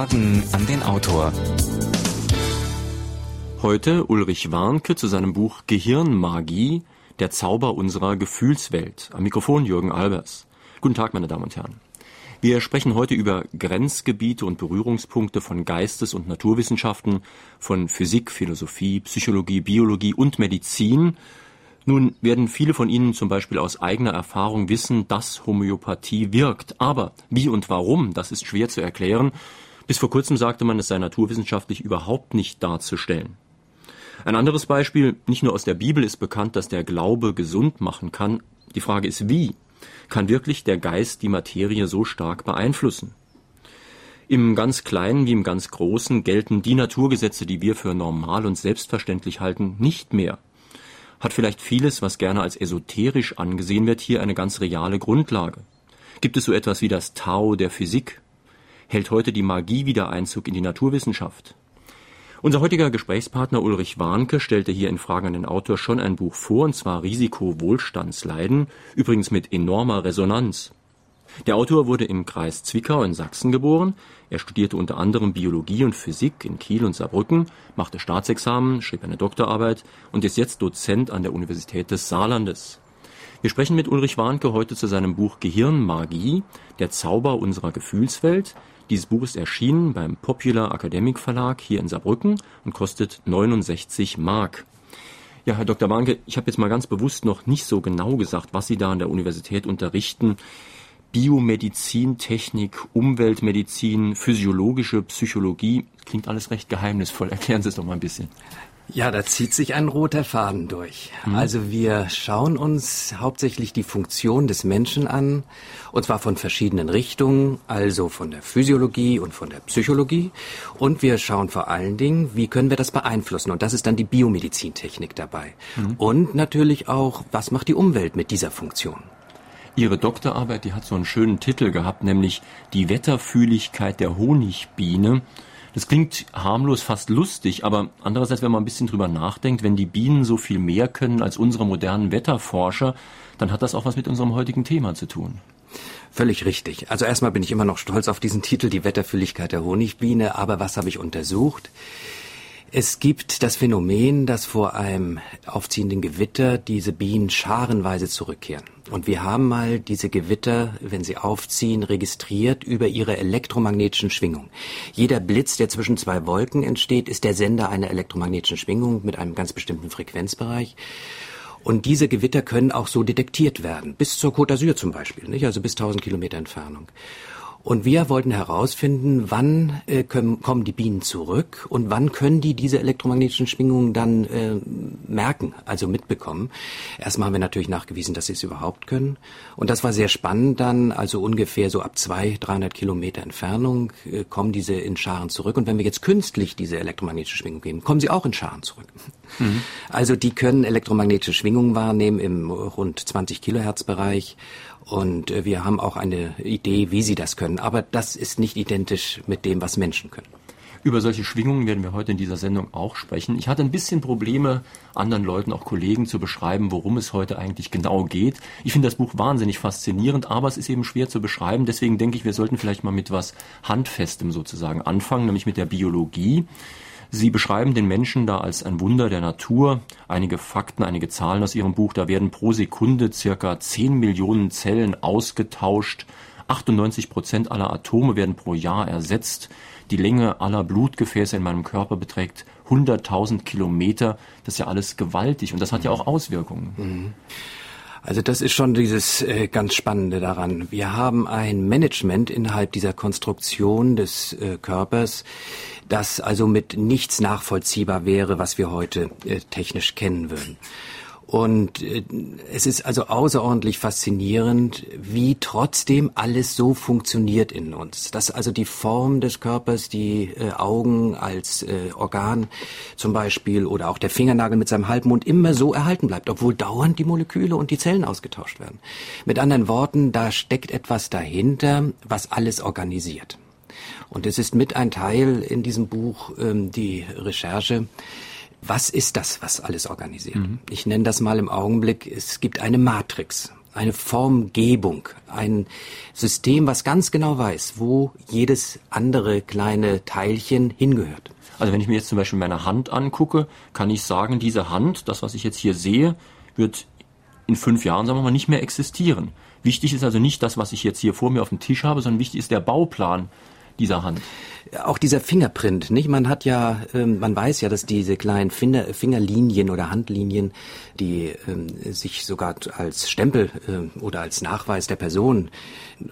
Fragen an den Autor. Heute Ulrich Warnke zu seinem Buch Gehirnmagie, der Zauber unserer Gefühlswelt. Am Mikrofon Jürgen Albers. Guten Tag, meine Damen und Herren. Wir sprechen heute über Grenzgebiete und Berührungspunkte von Geistes- und Naturwissenschaften, von Physik, Philosophie, Psychologie, Biologie und Medizin. Nun werden viele von Ihnen zum Beispiel aus eigener Erfahrung wissen, dass Homöopathie wirkt. Aber wie und warum, das ist schwer zu erklären. Bis vor kurzem sagte man, es sei naturwissenschaftlich überhaupt nicht darzustellen. Ein anderes Beispiel, nicht nur aus der Bibel ist bekannt, dass der Glaube gesund machen kann. Die Frage ist wie kann wirklich der Geist die Materie so stark beeinflussen? Im ganz Kleinen wie im ganz Großen gelten die Naturgesetze, die wir für normal und selbstverständlich halten, nicht mehr. Hat vielleicht vieles, was gerne als esoterisch angesehen wird, hier eine ganz reale Grundlage? Gibt es so etwas wie das Tao der Physik? Hält heute die Magie wieder Einzug in die Naturwissenschaft? Unser heutiger Gesprächspartner Ulrich Warnke stellte hier in Fragen an den Autor schon ein Buch vor, und zwar Risiko Wohlstandsleiden, übrigens mit enormer Resonanz. Der Autor wurde im Kreis Zwickau in Sachsen geboren. Er studierte unter anderem Biologie und Physik in Kiel und Saarbrücken, machte Staatsexamen, schrieb eine Doktorarbeit und ist jetzt Dozent an der Universität des Saarlandes. Wir sprechen mit Ulrich Warnke heute zu seinem Buch Gehirnmagie, der Zauber unserer Gefühlswelt, dieses Buch ist erschienen beim Popular Academic Verlag hier in Saarbrücken und kostet 69 Mark. Ja, Herr Dr. Warnke, ich habe jetzt mal ganz bewusst noch nicht so genau gesagt, was Sie da an der Universität unterrichten. Biomedizin, Technik, Umweltmedizin, physiologische Psychologie, klingt alles recht geheimnisvoll. Erklären Sie es doch mal ein bisschen. Ja, da zieht sich ein roter Faden durch. Mhm. Also wir schauen uns hauptsächlich die Funktion des Menschen an, und zwar von verschiedenen Richtungen, also von der Physiologie und von der Psychologie. Und wir schauen vor allen Dingen, wie können wir das beeinflussen. Und das ist dann die Biomedizintechnik dabei. Mhm. Und natürlich auch, was macht die Umwelt mit dieser Funktion. Ihre Doktorarbeit, die hat so einen schönen Titel gehabt, nämlich die Wetterfühligkeit der Honigbiene. Das klingt harmlos, fast lustig, aber andererseits, wenn man ein bisschen drüber nachdenkt, wenn die Bienen so viel mehr können als unsere modernen Wetterforscher, dann hat das auch was mit unserem heutigen Thema zu tun. Völlig richtig. Also erstmal bin ich immer noch stolz auf diesen Titel, die Wetterfülligkeit der Honigbiene, aber was habe ich untersucht? Es gibt das Phänomen, dass vor einem aufziehenden Gewitter diese Bienen scharenweise zurückkehren. Und wir haben mal diese Gewitter, wenn sie aufziehen, registriert über ihre elektromagnetischen Schwingungen. Jeder Blitz, der zwischen zwei Wolken entsteht, ist der Sender einer elektromagnetischen Schwingung mit einem ganz bestimmten Frequenzbereich. Und diese Gewitter können auch so detektiert werden, bis zur Côte d'Azur zum Beispiel, nicht? also bis 1000 Kilometer Entfernung. Und wir wollten herausfinden, wann äh, können, kommen die Bienen zurück und wann können die diese elektromagnetischen Schwingungen dann äh, merken, also mitbekommen. Erstmal haben wir natürlich nachgewiesen, dass sie es überhaupt können. Und das war sehr spannend dann, also ungefähr so ab zwei, 300 Kilometer Entfernung äh, kommen diese in Scharen zurück. Und wenn wir jetzt künstlich diese elektromagnetische Schwingung geben, kommen sie auch in Scharen zurück. Mhm. Also die können elektromagnetische Schwingungen wahrnehmen im rund 20 Kilohertz Bereich und äh, wir haben auch eine Idee, wie sie das können. Aber das ist nicht identisch mit dem, was Menschen können. Über solche Schwingungen werden wir heute in dieser Sendung auch sprechen. Ich hatte ein bisschen Probleme, anderen Leuten, auch Kollegen zu beschreiben, worum es heute eigentlich genau geht. Ich finde das Buch wahnsinnig faszinierend, aber es ist eben schwer zu beschreiben. Deswegen denke ich, wir sollten vielleicht mal mit was Handfestem sozusagen anfangen, nämlich mit der Biologie. Sie beschreiben den Menschen da als ein Wunder der Natur. Einige Fakten, einige Zahlen aus Ihrem Buch. Da werden pro Sekunde circa 10 Millionen Zellen ausgetauscht. 98 Prozent aller Atome werden pro Jahr ersetzt. Die Länge aller Blutgefäße in meinem Körper beträgt 100.000 Kilometer. Das ist ja alles gewaltig und das hat ja auch Auswirkungen. Mhm. Also das ist schon dieses äh, ganz Spannende daran. Wir haben ein Management innerhalb dieser Konstruktion des äh, Körpers, das also mit nichts nachvollziehbar wäre, was wir heute äh, technisch kennen würden. Und äh, es ist also außerordentlich faszinierend, wie trotzdem alles so funktioniert in uns. Dass also die Form des Körpers, die äh, Augen als äh, Organ zum Beispiel oder auch der Fingernagel mit seinem Halbmond immer so erhalten bleibt, obwohl dauernd die Moleküle und die Zellen ausgetauscht werden. Mit anderen Worten, da steckt etwas dahinter, was alles organisiert. Und es ist mit ein Teil in diesem Buch ähm, die Recherche, was ist das, was alles organisiert? Mhm. Ich nenne das mal im Augenblick, es gibt eine Matrix. eine Formgebung, ein System, was ganz genau weiß, wo jedes andere kleine Teilchen hingehört. Also wenn ich mir jetzt zum Beispiel meine Hand angucke, kann ich sagen, diese Hand, das was ich jetzt hier sehe, wird in fünf Jahren, sagen wir mal, nicht mehr existieren. Wichtig ist also nicht das, was ich jetzt hier vor mir auf dem Tisch habe, sondern wichtig ist der Bauplan dieser Hand. Auch dieser Fingerprint, nicht? Man hat ja, ähm, man weiß ja, dass diese kleinen Finger, Fingerlinien oder Handlinien, die ähm, sich sogar als Stempel äh, oder als Nachweis der Person,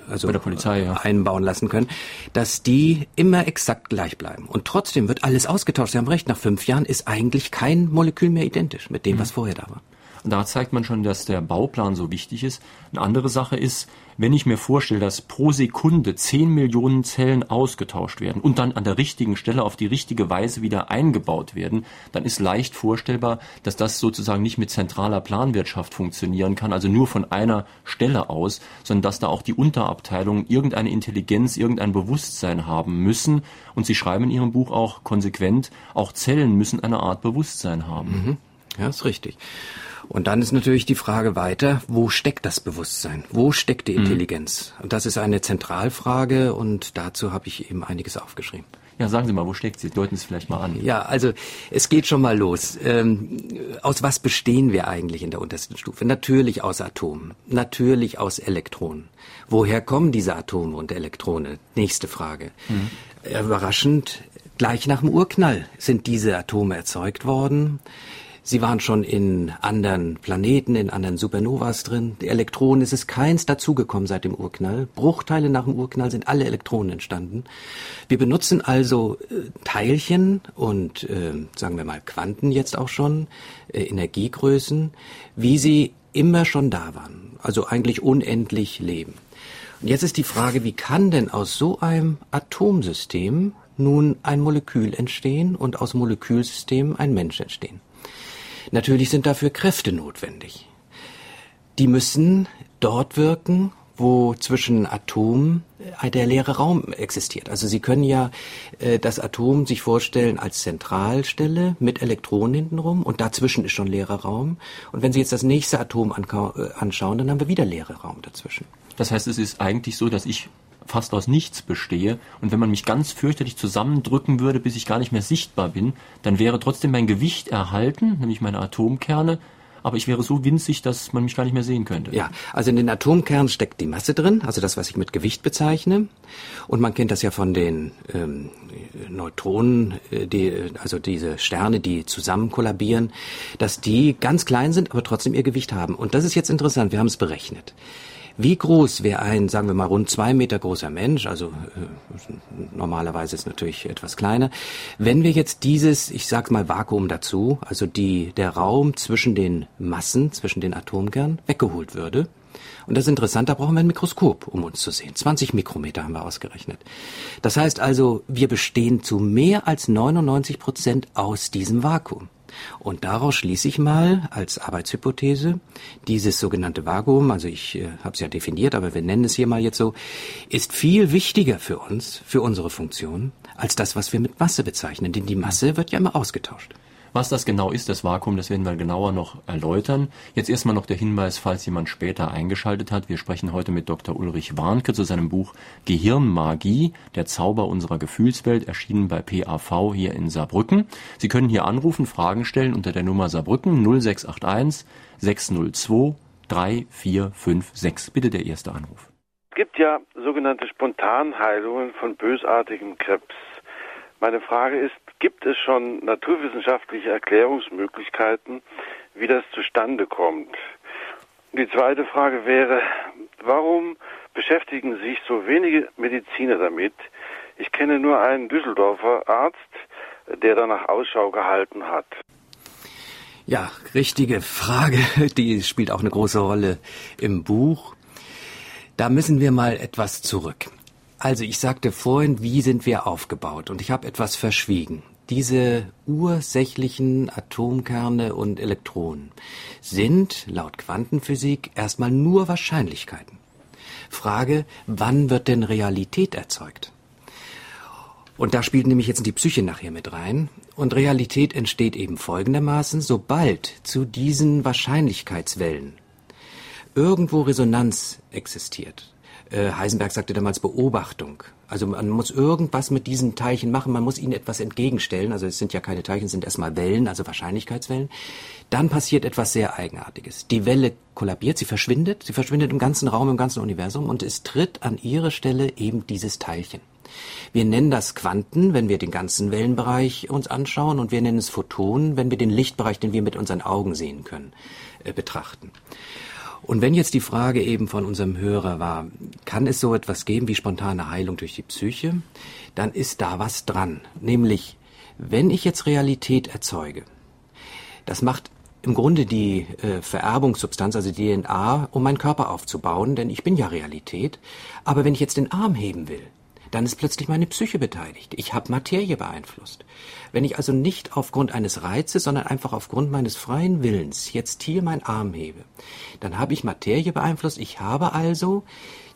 also Bei der Polizei, ja. einbauen lassen können, dass die immer exakt gleich bleiben. Und trotzdem wird alles ausgetauscht. Sie haben recht, nach fünf Jahren ist eigentlich kein Molekül mehr identisch mit dem, mhm. was vorher da war. Und da zeigt man schon, dass der Bauplan so wichtig ist. Eine andere Sache ist, wenn ich mir vorstelle, dass pro Sekunde 10 Millionen Zellen ausgetauscht werden und dann an der richtigen Stelle auf die richtige Weise wieder eingebaut werden, dann ist leicht vorstellbar, dass das sozusagen nicht mit zentraler Planwirtschaft funktionieren kann, also nur von einer Stelle aus, sondern dass da auch die Unterabteilungen irgendeine Intelligenz, irgendein Bewusstsein haben müssen. Und Sie schreiben in Ihrem Buch auch konsequent, auch Zellen müssen eine Art Bewusstsein haben. Mhm. Ja, ist richtig. Und dann ist natürlich die Frage weiter, wo steckt das Bewusstsein? Wo steckt die mhm. Intelligenz? Und das ist eine Zentralfrage und dazu habe ich eben einiges aufgeschrieben. Ja, sagen Sie mal, wo steckt sie? Deuten Sie es vielleicht mal an. Ja, also es geht schon mal los. Ähm, aus was bestehen wir eigentlich in der untersten Stufe? Natürlich aus Atomen, natürlich aus Elektronen. Woher kommen diese Atome und Elektrone? Nächste Frage. Mhm. Überraschend, gleich nach dem Urknall sind diese Atome erzeugt worden. Sie waren schon in anderen Planeten, in anderen Supernovas drin. Die Elektronen, es ist keins dazugekommen seit dem Urknall. Bruchteile nach dem Urknall sind alle Elektronen entstanden. Wir benutzen also äh, Teilchen und, äh, sagen wir mal, Quanten jetzt auch schon, äh, Energiegrößen, wie sie immer schon da waren. Also eigentlich unendlich leben. Und jetzt ist die Frage, wie kann denn aus so einem Atomsystem nun ein Molekül entstehen und aus Molekülsystemen ein Mensch entstehen? Natürlich sind dafür Kräfte notwendig. Die müssen dort wirken, wo zwischen Atom äh, der leere Raum existiert. Also Sie können ja äh, das Atom sich vorstellen als Zentralstelle mit Elektronen hintenrum und dazwischen ist schon leerer Raum. Und wenn Sie jetzt das nächste Atom äh, anschauen, dann haben wir wieder leere Raum dazwischen. Das heißt, es ist eigentlich so, dass ich fast aus nichts bestehe und wenn man mich ganz fürchterlich zusammendrücken würde, bis ich gar nicht mehr sichtbar bin, dann wäre trotzdem mein Gewicht erhalten, nämlich meine Atomkerne, aber ich wäre so winzig, dass man mich gar nicht mehr sehen könnte. Ja, also in den Atomkernen steckt die Masse drin, also das, was ich mit Gewicht bezeichne. Und man kennt das ja von den ähm, Neutronen, äh, die, also diese Sterne, die zusammen kollabieren, dass die ganz klein sind, aber trotzdem ihr Gewicht haben. Und das ist jetzt interessant, wir haben es berechnet. Wie groß wäre ein, sagen wir mal, rund zwei Meter großer Mensch, also äh, normalerweise ist natürlich etwas kleiner, wenn wir jetzt dieses, ich sag mal Vakuum dazu, also die, der Raum zwischen den Massen, zwischen den Atomkernen, weggeholt würde, und das ist interessant, da brauchen wir ein Mikroskop, um uns zu sehen. 20 Mikrometer haben wir ausgerechnet. Das heißt also, wir bestehen zu mehr als 99 Prozent aus diesem Vakuum. Und daraus schließe ich mal als Arbeitshypothese, dieses sogenannte Vakuum, also ich äh, habe es ja definiert, aber wir nennen es hier mal jetzt so, ist viel wichtiger für uns, für unsere Funktion, als das, was wir mit Masse bezeichnen. Denn die Masse wird ja immer ausgetauscht. Was das genau ist, das Vakuum, das werden wir genauer noch erläutern. Jetzt erstmal noch der Hinweis, falls jemand später eingeschaltet hat. Wir sprechen heute mit Dr. Ulrich Warnke zu seinem Buch Gehirnmagie, der Zauber unserer Gefühlswelt, erschienen bei PAV hier in Saarbrücken. Sie können hier anrufen, Fragen stellen unter der Nummer Saarbrücken 0681 602 3456. Bitte der erste Anruf. Es gibt ja sogenannte Spontanheilungen von bösartigem Krebs. Meine Frage ist, gibt es schon naturwissenschaftliche Erklärungsmöglichkeiten, wie das zustande kommt? Die zweite Frage wäre, warum beschäftigen sich so wenige Mediziner damit? Ich kenne nur einen Düsseldorfer Arzt, der danach Ausschau gehalten hat. Ja, richtige Frage. Die spielt auch eine große Rolle im Buch. Da müssen wir mal etwas zurück. Also ich sagte vorhin, wie sind wir aufgebaut? Und ich habe etwas verschwiegen. Diese ursächlichen Atomkerne und Elektronen sind laut Quantenphysik erstmal nur Wahrscheinlichkeiten. Frage, wann wird denn Realität erzeugt? Und da spielt nämlich jetzt die Psyche nachher mit rein. Und Realität entsteht eben folgendermaßen, sobald zu diesen Wahrscheinlichkeitswellen irgendwo Resonanz existiert. Äh, Heisenberg sagte damals Beobachtung. Also man muss irgendwas mit diesen Teilchen machen, man muss ihnen etwas entgegenstellen. Also es sind ja keine Teilchen, es sind erstmal Wellen, also Wahrscheinlichkeitswellen. Dann passiert etwas sehr Eigenartiges. Die Welle kollabiert, sie verschwindet, sie verschwindet im ganzen Raum, im ganzen Universum und es tritt an ihre Stelle eben dieses Teilchen. Wir nennen das Quanten, wenn wir den ganzen Wellenbereich uns anschauen und wir nennen es Photonen, wenn wir den Lichtbereich, den wir mit unseren Augen sehen können, äh, betrachten. Und wenn jetzt die Frage eben von unserem Hörer war, kann es so etwas geben wie spontane Heilung durch die Psyche, dann ist da was dran. Nämlich, wenn ich jetzt Realität erzeuge, das macht im Grunde die äh, Vererbungssubstanz, also DNA, um meinen Körper aufzubauen, denn ich bin ja Realität. Aber wenn ich jetzt den Arm heben will, dann ist plötzlich meine Psyche beteiligt. Ich habe Materie beeinflusst. Wenn ich also nicht aufgrund eines Reizes, sondern einfach aufgrund meines freien Willens jetzt hier meinen Arm hebe, dann habe ich Materie beeinflusst. Ich habe also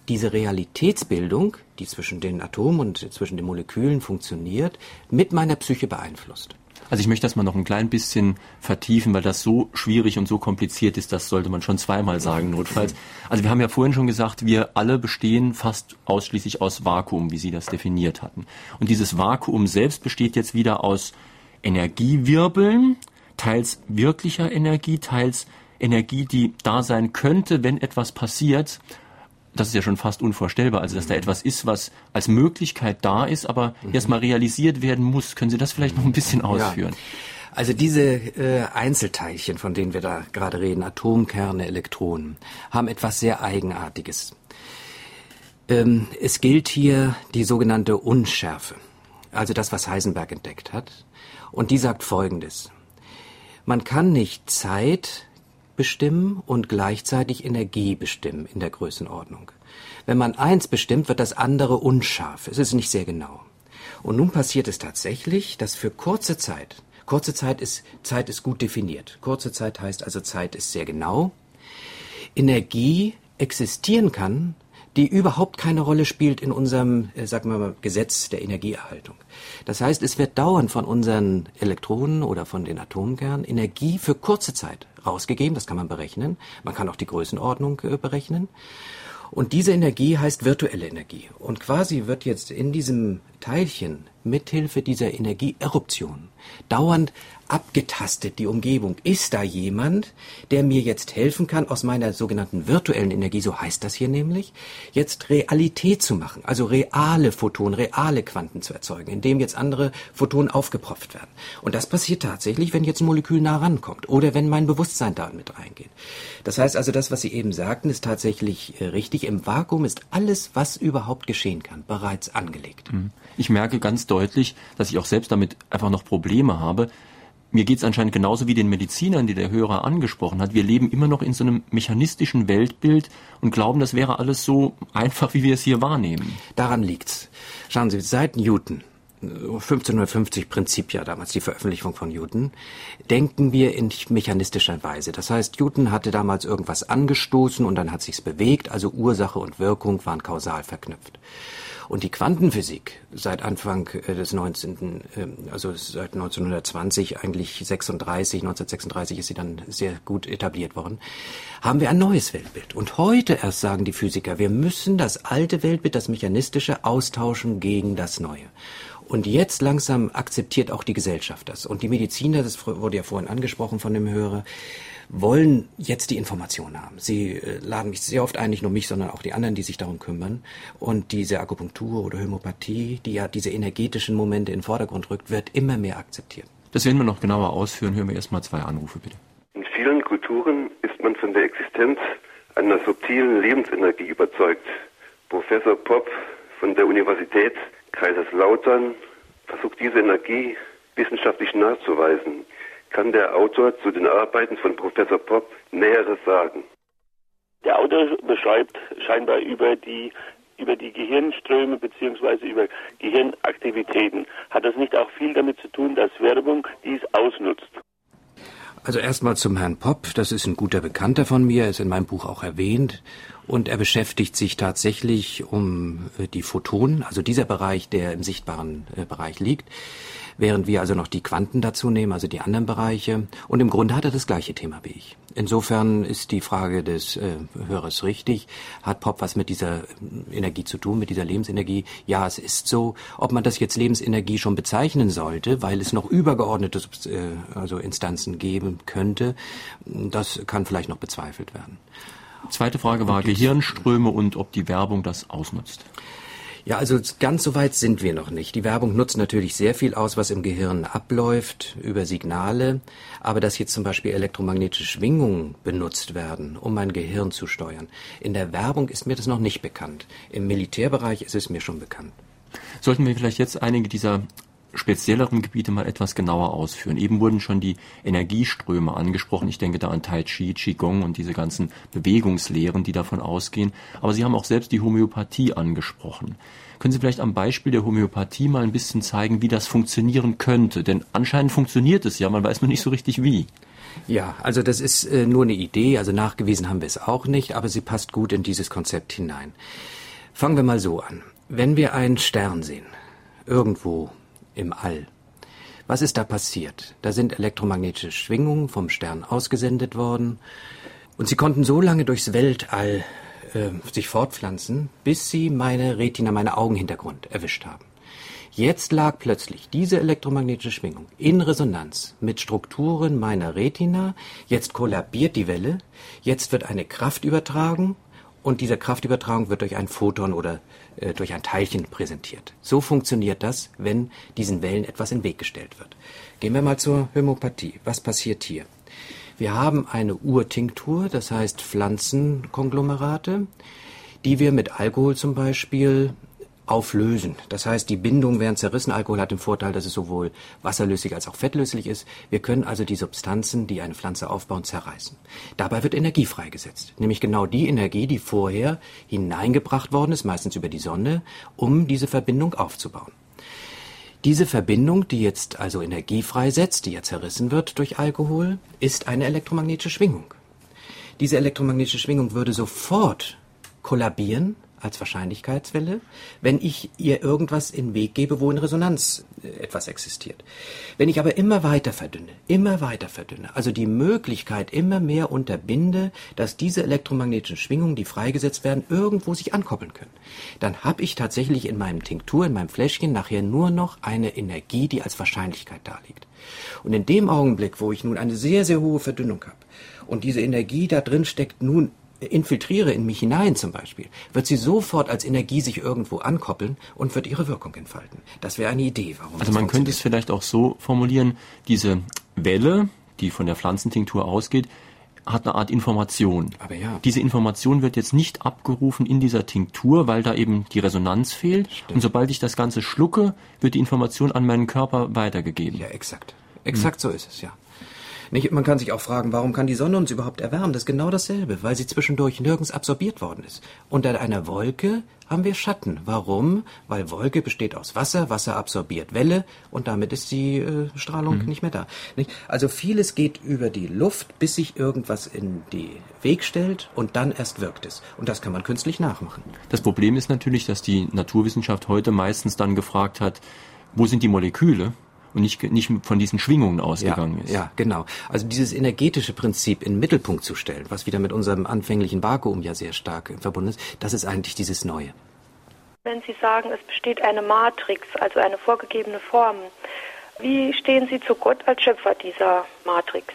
diese Realitätsbildung, die zwischen den Atomen und zwischen den Molekülen funktioniert, mit meiner Psyche beeinflusst. Also ich möchte das mal noch ein klein bisschen vertiefen, weil das so schwierig und so kompliziert ist, das sollte man schon zweimal sagen, notfalls. Also wir haben ja vorhin schon gesagt, wir alle bestehen fast ausschließlich aus Vakuum, wie Sie das definiert hatten. Und dieses Vakuum selbst besteht jetzt wieder aus Energiewirbeln, teils wirklicher Energie, teils Energie, die da sein könnte, wenn etwas passiert das ist ja schon fast unvorstellbar, also dass da etwas ist, was als Möglichkeit da ist, aber mhm. erstmal realisiert werden muss. Können Sie das vielleicht noch ein bisschen ausführen? Ja. Also diese äh, Einzelteilchen, von denen wir da gerade reden, Atomkerne, Elektronen, haben etwas sehr Eigenartiges. Ähm, es gilt hier die sogenannte Unschärfe, also das, was Heisenberg entdeckt hat. Und die sagt Folgendes. Man kann nicht Zeit bestimmen und gleichzeitig Energie bestimmen in der Größenordnung. Wenn man eins bestimmt, wird das andere unscharf. Es ist nicht sehr genau. Und nun passiert es tatsächlich, dass für kurze Zeit, kurze Zeit ist, Zeit ist gut definiert. Kurze Zeit heißt also Zeit ist sehr genau. Energie existieren kann, die überhaupt keine Rolle spielt in unserem, äh, sagen wir mal, Gesetz der Energieerhaltung. Das heißt, es wird dauernd von unseren Elektronen oder von den Atomkernen Energie für kurze Zeit rausgegeben. Das kann man berechnen. Man kann auch die Größenordnung äh, berechnen. Und diese Energie heißt virtuelle Energie. Und quasi wird jetzt in diesem Teilchen mithilfe dieser Energieeruption dauernd abgetastet, die Umgebung. Ist da jemand, der mir jetzt helfen kann, aus meiner sogenannten virtuellen Energie, so heißt das hier nämlich, jetzt Realität zu machen, also reale Photonen, reale Quanten zu erzeugen, indem jetzt andere Photonen aufgepropft werden. Und das passiert tatsächlich, wenn jetzt ein Molekül nah rankommt oder wenn mein Bewusstsein da mit reingeht. Das heißt also, das, was Sie eben sagten, ist tatsächlich äh, richtig. Im Vakuum ist alles, was überhaupt geschehen kann, bereits angelegt. Mhm. Ich merke ganz deutlich, dass ich auch selbst damit einfach noch Probleme habe, mir geht es anscheinend genauso wie den Medizinern, die der Hörer angesprochen hat. Wir leben immer noch in so einem mechanistischen Weltbild und glauben, das wäre alles so einfach, wie wir es hier wahrnehmen. Daran liegt's. Schauen Sie, seit Newton 1550 Prinzip ja damals die Veröffentlichung von Newton, denken wir in mechanistischer Weise. Das heißt, Newton hatte damals irgendwas angestoßen und dann hat sich's bewegt, also Ursache und Wirkung waren kausal verknüpft. Und die Quantenphysik seit Anfang äh, des 19., ähm, also seit 1920, eigentlich 36, 1936 ist sie dann sehr gut etabliert worden, haben wir ein neues Weltbild. Und heute erst sagen die Physiker, wir müssen das alte Weltbild, das mechanistische, austauschen gegen das neue. Und jetzt langsam akzeptiert auch die Gesellschaft das. Und die Mediziner, das wurde ja vorhin angesprochen von dem Hörer, wollen jetzt die Informationen haben. Sie äh, laden mich sehr oft ein, nicht nur mich, sondern auch die anderen, die sich darum kümmern. Und diese Akupunktur oder Homöopathie, die ja diese energetischen Momente in den Vordergrund rückt, wird immer mehr akzeptiert. Das werden wir noch genauer ausführen. Hören wir erstmal zwei Anrufe, bitte. In vielen Kulturen ist man von der Existenz einer subtilen Lebensenergie überzeugt. Professor Popp von der Universität Kaiserslautern versucht diese Energie wissenschaftlich nachzuweisen kann der Autor zu den Arbeiten von Professor Popp Näheres sagen. Der Autor beschreibt scheinbar über die über die Gehirnströme beziehungsweise über Gehirnaktivitäten. Hat das nicht auch viel damit zu tun, dass Werbung dies ausnutzt? Also erstmal zum Herrn Popp. Das ist ein guter Bekannter von mir, ist in meinem Buch auch erwähnt. Und er beschäftigt sich tatsächlich um äh, die Photonen, also dieser Bereich, der im sichtbaren äh, Bereich liegt, während wir also noch die Quanten dazu nehmen, also die anderen Bereiche. Und im Grunde hat er das gleiche Thema wie ich. Insofern ist die Frage des äh, Hörers richtig. Hat Pop was mit dieser äh, Energie zu tun, mit dieser Lebensenergie? Ja, es ist so. Ob man das jetzt Lebensenergie schon bezeichnen sollte, weil es noch übergeordnete äh, also Instanzen geben könnte, das kann vielleicht noch bezweifelt werden. Zweite Frage war Gehirnströme und ob die Werbung das ausnutzt. Ja, also ganz so weit sind wir noch nicht. Die Werbung nutzt natürlich sehr viel aus, was im Gehirn abläuft, über Signale. Aber dass jetzt zum Beispiel elektromagnetische Schwingungen benutzt werden, um mein Gehirn zu steuern, in der Werbung ist mir das noch nicht bekannt. Im Militärbereich ist es mir schon bekannt. Sollten wir vielleicht jetzt einige dieser spezielleren Gebiete mal etwas genauer ausführen. Eben wurden schon die Energieströme angesprochen. Ich denke da an Tai Chi, Qigong und diese ganzen Bewegungslehren, die davon ausgehen. Aber Sie haben auch selbst die Homöopathie angesprochen. Können Sie vielleicht am Beispiel der Homöopathie mal ein bisschen zeigen, wie das funktionieren könnte? Denn anscheinend funktioniert es ja, man weiß nur nicht so richtig wie. Ja, also das ist äh, nur eine Idee, also nachgewiesen haben wir es auch nicht, aber sie passt gut in dieses Konzept hinein. Fangen wir mal so an. Wenn wir einen Stern sehen, irgendwo im All. Was ist da passiert? Da sind elektromagnetische Schwingungen vom Stern ausgesendet worden und sie konnten so lange durchs Weltall äh, sich fortpflanzen, bis sie meine Retina, meine Augenhintergrund erwischt haben. Jetzt lag plötzlich diese elektromagnetische Schwingung in Resonanz mit Strukturen meiner Retina. Jetzt kollabiert die Welle. Jetzt wird eine Kraft übertragen und diese Kraftübertragung wird durch ein Photon oder durch ein Teilchen präsentiert. So funktioniert das, wenn diesen Wellen etwas in den Weg gestellt wird. Gehen wir mal zur Homöopathie. Was passiert hier? Wir haben eine Urtinktur, das heißt Pflanzenkonglomerate, die wir mit Alkohol zum Beispiel auflösen. Das heißt, die Bindungen werden zerrissen. Alkohol hat den Vorteil, dass es sowohl wasserlöslich als auch fettlöslich ist. Wir können also die Substanzen, die eine Pflanze aufbauen, zerreißen. Dabei wird Energie freigesetzt. Nämlich genau die Energie, die vorher hineingebracht worden ist, meistens über die Sonne, um diese Verbindung aufzubauen. Diese Verbindung, die jetzt also Energie freisetzt, die ja zerrissen wird durch Alkohol, ist eine elektromagnetische Schwingung. Diese elektromagnetische Schwingung würde sofort kollabieren, als Wahrscheinlichkeitswelle, wenn ich ihr irgendwas in den Weg gebe, wo in Resonanz äh, etwas existiert. Wenn ich aber immer weiter verdünne, immer weiter verdünne, also die Möglichkeit immer mehr unterbinde, dass diese elektromagnetischen Schwingungen, die freigesetzt werden, irgendwo sich ankoppeln können, dann habe ich tatsächlich in meinem Tinktur, in meinem Fläschchen nachher nur noch eine Energie, die als Wahrscheinlichkeit darliegt. Und in dem Augenblick, wo ich nun eine sehr, sehr hohe Verdünnung habe und diese Energie da drin steckt nun infiltriere in mich hinein zum Beispiel, wird sie sofort als Energie sich irgendwo ankoppeln und wird ihre Wirkung entfalten. Das wäre eine Idee, warum. Also man könnte es vielleicht auch so formulieren, diese Welle, die von der Pflanzentinktur ausgeht, hat eine Art Information. Aber ja. Diese Information wird jetzt nicht abgerufen in dieser Tinktur, weil da eben die Resonanz fehlt. Stimmt. Und sobald ich das Ganze schlucke, wird die Information an meinen Körper weitergegeben. Ja, exakt. Exakt hm. so ist es, ja. Nicht, man kann sich auch fragen, warum kann die Sonne uns überhaupt erwärmen? Das ist genau dasselbe, weil sie zwischendurch nirgends absorbiert worden ist. Unter einer Wolke haben wir Schatten. Warum? Weil Wolke besteht aus Wasser, Wasser absorbiert Welle und damit ist die äh, Strahlung mhm. nicht mehr da. Nicht? Also vieles geht über die Luft, bis sich irgendwas in den Weg stellt und dann erst wirkt es. Und das kann man künstlich nachmachen. Das Problem ist natürlich, dass die Naturwissenschaft heute meistens dann gefragt hat, wo sind die Moleküle? Und nicht, nicht von diesen Schwingungen ausgegangen ja, ist. Ja, genau. Also dieses energetische Prinzip in den Mittelpunkt zu stellen, was wieder mit unserem anfänglichen Vakuum ja sehr stark verbunden ist, das ist eigentlich dieses Neue. Wenn Sie sagen, es besteht eine Matrix, also eine vorgegebene Form, wie stehen Sie zu Gott als Schöpfer dieser Matrix?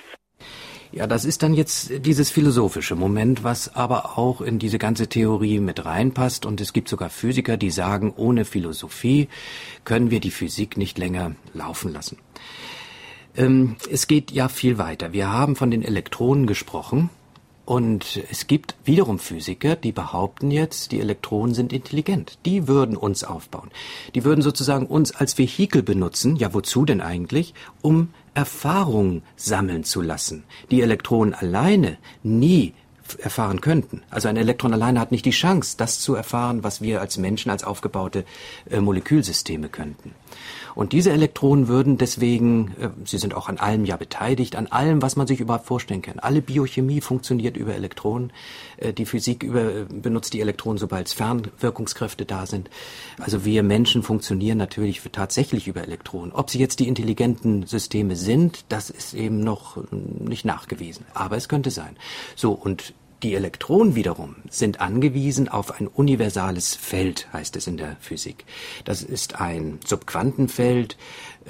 Ja, das ist dann jetzt dieses philosophische Moment, was aber auch in diese ganze Theorie mit reinpasst. Und es gibt sogar Physiker, die sagen, ohne Philosophie können wir die Physik nicht länger laufen lassen. Ähm, es geht ja viel weiter. Wir haben von den Elektronen gesprochen. Und es gibt wiederum Physiker, die behaupten jetzt, die Elektronen sind intelligent. Die würden uns aufbauen. Die würden sozusagen uns als Vehikel benutzen. Ja, wozu denn eigentlich? Um Erfahrung sammeln zu lassen. Die Elektronen alleine nie erfahren könnten. Also ein Elektron alleine hat nicht die Chance, das zu erfahren, was wir als Menschen als aufgebaute äh, Molekülsysteme könnten. Und diese Elektronen würden deswegen, äh, sie sind auch an allem ja beteiligt, an allem, was man sich überhaupt vorstellen kann. Alle Biochemie funktioniert über Elektronen. Äh, die Physik über, äh, benutzt die Elektronen, sobald Fernwirkungskräfte da sind. Also wir Menschen funktionieren natürlich tatsächlich über Elektronen. Ob sie jetzt die intelligenten Systeme sind, das ist eben noch nicht nachgewiesen. Aber es könnte sein. So, und die Elektronen wiederum sind angewiesen auf ein universales Feld, heißt es in der Physik. Das ist ein Subquantenfeld,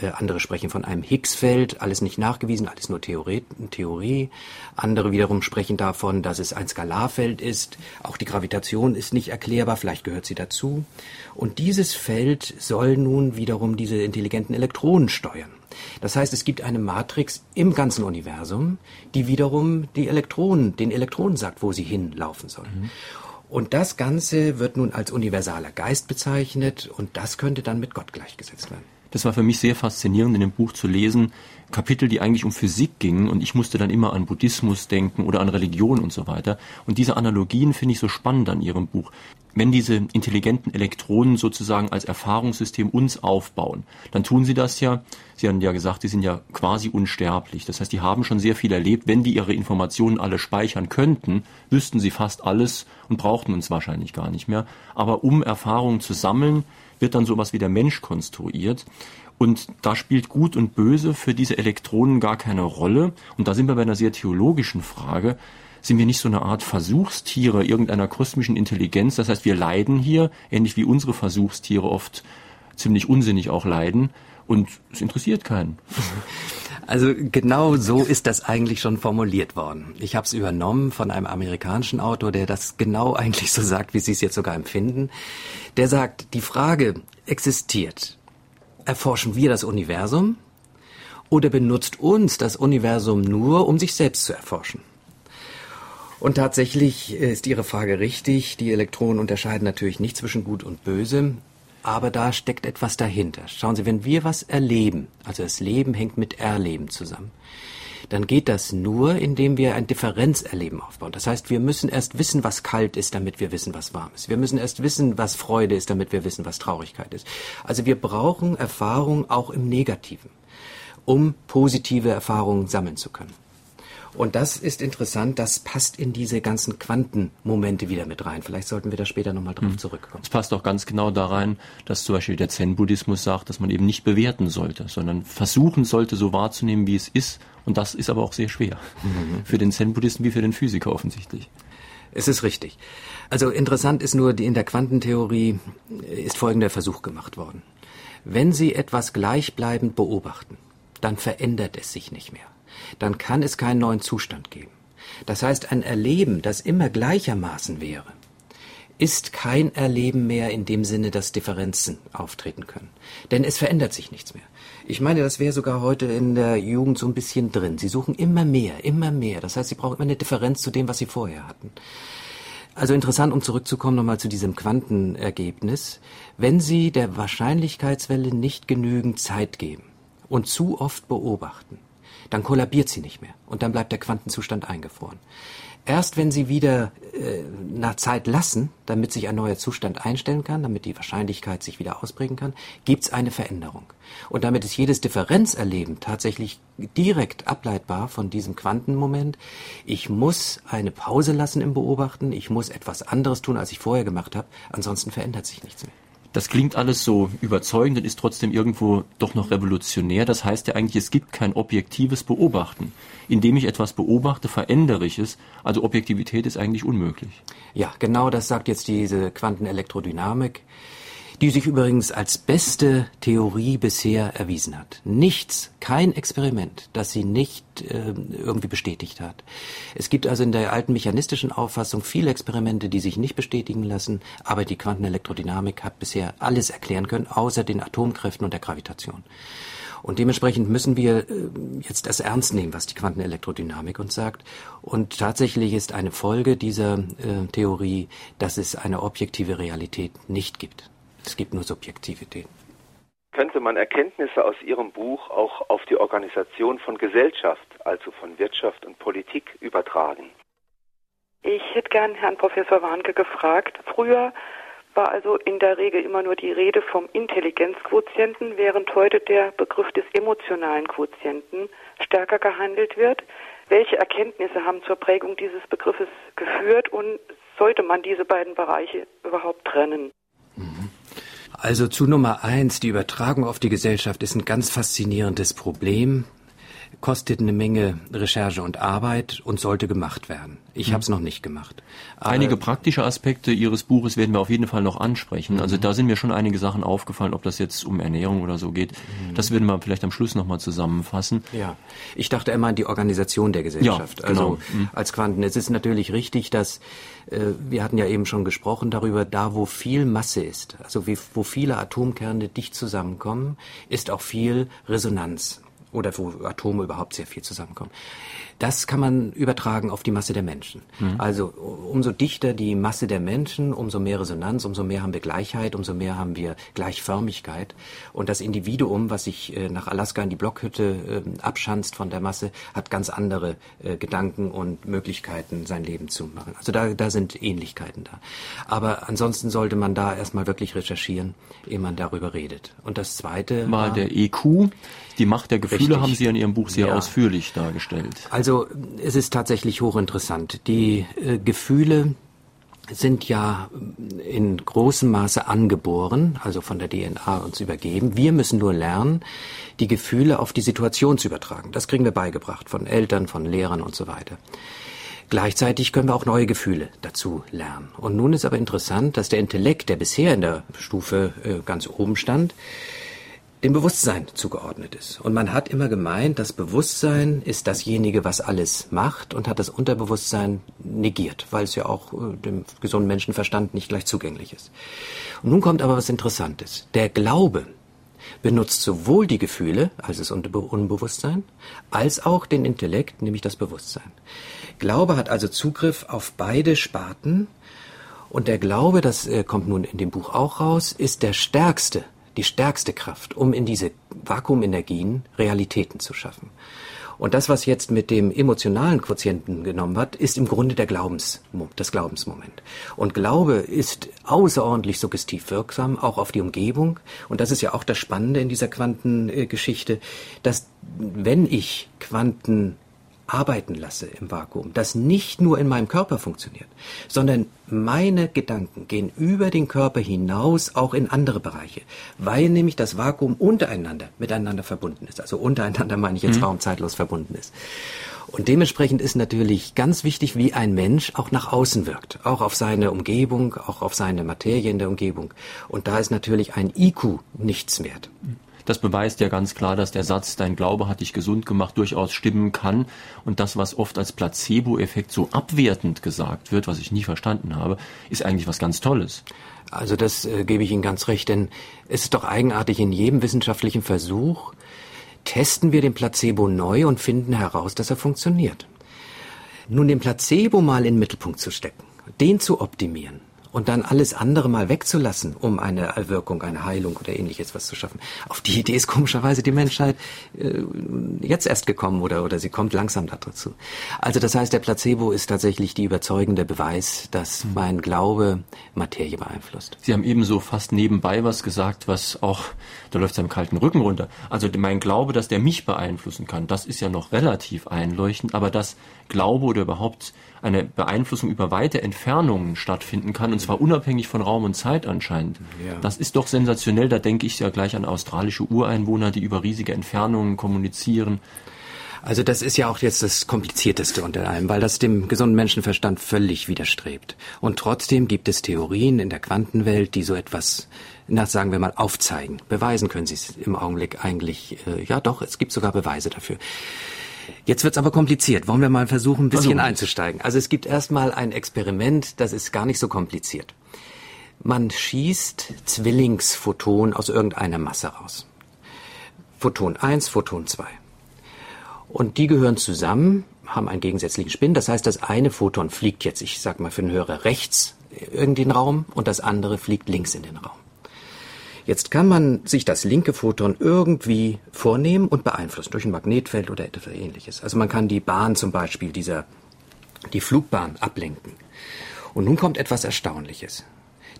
äh, andere sprechen von einem Higgs-Feld, alles nicht nachgewiesen, alles nur Theorie, Theorie. Andere wiederum sprechen davon, dass es ein Skalarfeld ist. Auch die Gravitation ist nicht erklärbar, vielleicht gehört sie dazu. Und dieses Feld soll nun wiederum diese intelligenten Elektronen steuern. Das heißt, es gibt eine Matrix im ganzen Universum, die wiederum die Elektronen, den Elektronen sagt, wo sie hinlaufen sollen. Mhm. Und das Ganze wird nun als universaler Geist bezeichnet und das könnte dann mit Gott gleichgesetzt werden. Das war für mich sehr faszinierend in dem Buch zu lesen. Kapitel, die eigentlich um Physik gingen und ich musste dann immer an Buddhismus denken oder an Religion und so weiter. Und diese Analogien finde ich so spannend an Ihrem Buch wenn diese intelligenten Elektronen sozusagen als Erfahrungssystem uns aufbauen, dann tun sie das ja, Sie haben ja gesagt, die sind ja quasi unsterblich. Das heißt, die haben schon sehr viel erlebt. Wenn die ihre Informationen alle speichern könnten, wüssten sie fast alles und brauchten uns wahrscheinlich gar nicht mehr. Aber um Erfahrungen zu sammeln, wird dann sowas wie der Mensch konstruiert. Und da spielt Gut und Böse für diese Elektronen gar keine Rolle. Und da sind wir bei einer sehr theologischen Frage. Sind wir nicht so eine Art Versuchstiere irgendeiner kosmischen Intelligenz? Das heißt, wir leiden hier, ähnlich wie unsere Versuchstiere oft ziemlich unsinnig auch leiden. Und es interessiert keinen. Also genau so ist das eigentlich schon formuliert worden. Ich habe es übernommen von einem amerikanischen Autor, der das genau eigentlich so sagt, wie Sie es jetzt sogar empfinden. Der sagt, die Frage existiert. Erforschen wir das Universum oder benutzt uns das Universum nur, um sich selbst zu erforschen? Und tatsächlich ist Ihre Frage richtig. Die Elektronen unterscheiden natürlich nicht zwischen Gut und Böse, aber da steckt etwas dahinter. Schauen Sie, wenn wir was erleben, also das Leben hängt mit Erleben zusammen, dann geht das nur, indem wir ein Differenzerleben aufbauen. Das heißt, wir müssen erst wissen, was kalt ist, damit wir wissen, was warm ist. Wir müssen erst wissen, was Freude ist, damit wir wissen, was Traurigkeit ist. Also wir brauchen Erfahrung auch im Negativen, um positive Erfahrungen sammeln zu können. Und das ist interessant, das passt in diese ganzen Quantenmomente wieder mit rein. Vielleicht sollten wir da später nochmal drauf hm. zurückkommen. Es passt auch ganz genau da rein, dass zum Beispiel der Zen-Buddhismus sagt, dass man eben nicht bewerten sollte, sondern versuchen sollte, so wahrzunehmen, wie es ist. Und das ist aber auch sehr schwer. Mhm. Für den Zen-Buddhisten wie für den Physiker offensichtlich. Es ist richtig. Also interessant ist nur, in der Quantentheorie ist folgender Versuch gemacht worden. Wenn Sie etwas gleichbleibend beobachten, dann verändert es sich nicht mehr dann kann es keinen neuen Zustand geben. Das heißt, ein Erleben, das immer gleichermaßen wäre, ist kein Erleben mehr in dem Sinne, dass Differenzen auftreten können. Denn es verändert sich nichts mehr. Ich meine, das wäre sogar heute in der Jugend so ein bisschen drin. Sie suchen immer mehr, immer mehr. Das heißt, sie brauchen immer eine Differenz zu dem, was sie vorher hatten. Also interessant, um zurückzukommen nochmal zu diesem Quantenergebnis. Wenn Sie der Wahrscheinlichkeitswelle nicht genügend Zeit geben und zu oft beobachten, dann kollabiert sie nicht mehr und dann bleibt der Quantenzustand eingefroren. Erst wenn Sie wieder äh, nach Zeit lassen, damit sich ein neuer Zustand einstellen kann, damit die Wahrscheinlichkeit sich wieder ausprägen kann, gibt es eine Veränderung. Und damit ist jedes Differenzerleben tatsächlich direkt ableitbar von diesem Quantenmoment. Ich muss eine Pause lassen im Beobachten, ich muss etwas anderes tun, als ich vorher gemacht habe, ansonsten verändert sich nichts mehr. Das klingt alles so überzeugend und ist trotzdem irgendwo doch noch revolutionär. Das heißt ja eigentlich, es gibt kein objektives Beobachten. Indem ich etwas beobachte, verändere ich es. Also Objektivität ist eigentlich unmöglich. Ja, genau das sagt jetzt diese Quantenelektrodynamik die sich übrigens als beste Theorie bisher erwiesen hat. Nichts, kein Experiment, das sie nicht äh, irgendwie bestätigt hat. Es gibt also in der alten mechanistischen Auffassung viele Experimente, die sich nicht bestätigen lassen, aber die Quantenelektrodynamik hat bisher alles erklären können, außer den Atomkräften und der Gravitation. Und dementsprechend müssen wir äh, jetzt das ernst nehmen, was die Quantenelektrodynamik uns sagt. Und tatsächlich ist eine Folge dieser äh, Theorie, dass es eine objektive Realität nicht gibt. Es gibt nur Subjektivität. Könnte man Erkenntnisse aus Ihrem Buch auch auf die Organisation von Gesellschaft, also von Wirtschaft und Politik, übertragen? Ich hätte gern Herrn Professor Warnke gefragt. Früher war also in der Regel immer nur die Rede vom Intelligenzquotienten, während heute der Begriff des emotionalen Quotienten stärker gehandelt wird. Welche Erkenntnisse haben zur Prägung dieses Begriffes geführt und sollte man diese beiden Bereiche überhaupt trennen? Also zu Nummer eins, die Übertragung auf die Gesellschaft ist ein ganz faszinierendes Problem kostet eine Menge Recherche und Arbeit und sollte gemacht werden. Ich mhm. habe es noch nicht gemacht. Aber einige praktische Aspekte Ihres Buches werden wir auf jeden Fall noch ansprechen. Mhm. Also da sind mir schon einige Sachen aufgefallen, ob das jetzt um Ernährung oder so geht. Mhm. Das werden wir vielleicht am Schluss nochmal zusammenfassen. Ja, ich dachte immer an die Organisation der Gesellschaft. Ja, genau. Also mhm. als Quanten. Es ist natürlich richtig, dass äh, wir hatten ja eben schon gesprochen darüber, da wo viel Masse ist, also wie, wo viele Atomkerne dicht zusammenkommen, ist auch viel Resonanz oder wo Atome überhaupt sehr viel zusammenkommen. Das kann man übertragen auf die Masse der Menschen. Mhm. Also umso dichter die Masse der Menschen, umso mehr Resonanz, umso mehr haben wir Gleichheit, umso mehr haben wir Gleichförmigkeit. Und das Individuum, was sich äh, nach Alaska in die Blockhütte äh, abschanzt von der Masse, hat ganz andere äh, Gedanken und Möglichkeiten, sein Leben zu machen. Also da, da sind Ähnlichkeiten da. Aber ansonsten sollte man da erstmal wirklich recherchieren, ehe man darüber redet. Und das Zweite war, war der EQ. Die Macht der Gefühle richtig. haben Sie in Ihrem Buch sehr ja. ausführlich dargestellt. Also es ist tatsächlich hochinteressant. Die äh, Gefühle sind ja in großem Maße angeboren, also von der DNA uns übergeben. Wir müssen nur lernen, die Gefühle auf die Situation zu übertragen. Das kriegen wir beigebracht von Eltern, von Lehrern und so weiter. Gleichzeitig können wir auch neue Gefühle dazu lernen. Und nun ist aber interessant, dass der Intellekt, der bisher in der Stufe äh, ganz oben stand, dem Bewusstsein zugeordnet ist. Und man hat immer gemeint, das Bewusstsein ist dasjenige, was alles macht und hat das Unterbewusstsein negiert, weil es ja auch äh, dem gesunden Menschenverstand nicht gleich zugänglich ist. Und nun kommt aber was Interessantes. Der Glaube benutzt sowohl die Gefühle, also das Unbewusstsein, als auch den Intellekt, nämlich das Bewusstsein. Glaube hat also Zugriff auf beide Sparten und der Glaube, das äh, kommt nun in dem Buch auch raus, ist der stärkste die stärkste Kraft, um in diese Vakuumenergien Realitäten zu schaffen. Und das, was jetzt mit dem emotionalen Quotienten genommen wird, ist im Grunde der Glaubens, das Glaubensmoment. Und Glaube ist außerordentlich suggestiv wirksam, auch auf die Umgebung. Und das ist ja auch das Spannende in dieser Quantengeschichte, dass wenn ich Quanten arbeiten lasse im Vakuum, das nicht nur in meinem Körper funktioniert, sondern meine Gedanken gehen über den Körper hinaus auch in andere Bereiche, weil nämlich das Vakuum untereinander miteinander verbunden ist. Also untereinander meine ich jetzt mhm. raumzeitlos verbunden ist. Und dementsprechend ist natürlich ganz wichtig, wie ein Mensch auch nach außen wirkt, auch auf seine Umgebung, auch auf seine Materie in der Umgebung. Und da ist natürlich ein IQ nichts wert. Mhm. Das beweist ja ganz klar, dass der Satz, dein Glaube hat dich gesund gemacht, durchaus stimmen kann. Und das, was oft als Placebo-Effekt so abwertend gesagt wird, was ich nie verstanden habe, ist eigentlich was ganz Tolles. Also das äh, gebe ich Ihnen ganz recht, denn es ist doch eigenartig in jedem wissenschaftlichen Versuch, testen wir den Placebo neu und finden heraus, dass er funktioniert. Nun den Placebo mal in den Mittelpunkt zu stecken, den zu optimieren, und dann alles andere mal wegzulassen, um eine Erwirkung, eine Heilung oder ähnliches was zu schaffen. Auf die Idee ist komischerweise die Menschheit äh, jetzt erst gekommen oder, oder sie kommt langsam dazu. Also das heißt, der Placebo ist tatsächlich die überzeugende Beweis, dass mhm. mein Glaube Materie beeinflusst. Sie haben ebenso fast nebenbei was gesagt, was auch, da läuft es am kalten Rücken runter. Also mein Glaube, dass der mich beeinflussen kann, das ist ja noch relativ einleuchtend, aber das Glaube oder überhaupt eine Beeinflussung über weite Entfernungen stattfinden kann, und zwar unabhängig von Raum und Zeit anscheinend. Ja. Das ist doch sensationell, da denke ich ja gleich an australische Ureinwohner, die über riesige Entfernungen kommunizieren. Also das ist ja auch jetzt das Komplizierteste unter allem, weil das dem gesunden Menschenverstand völlig widerstrebt. Und trotzdem gibt es Theorien in der Quantenwelt, die so etwas, na, sagen wir mal, aufzeigen. Beweisen können sie es im Augenblick eigentlich, äh, ja doch, es gibt sogar Beweise dafür. Jetzt wird's aber kompliziert. Wollen wir mal versuchen, ein bisschen also, einzusteigen? Also es gibt erstmal ein Experiment, das ist gar nicht so kompliziert. Man schießt Zwillingsphoton aus irgendeiner Masse raus. Photon 1, Photon 2. Und die gehören zusammen, haben einen gegensätzlichen Spin. Das heißt, das eine Photon fliegt jetzt, ich sag mal für den Hörer, rechts in den Raum und das andere fliegt links in den Raum. Jetzt kann man sich das linke Photon irgendwie vornehmen und beeinflussen durch ein Magnetfeld oder etwas ähnliches. Also man kann die Bahn zum Beispiel dieser die Flugbahn ablenken. Und nun kommt etwas Erstaunliches.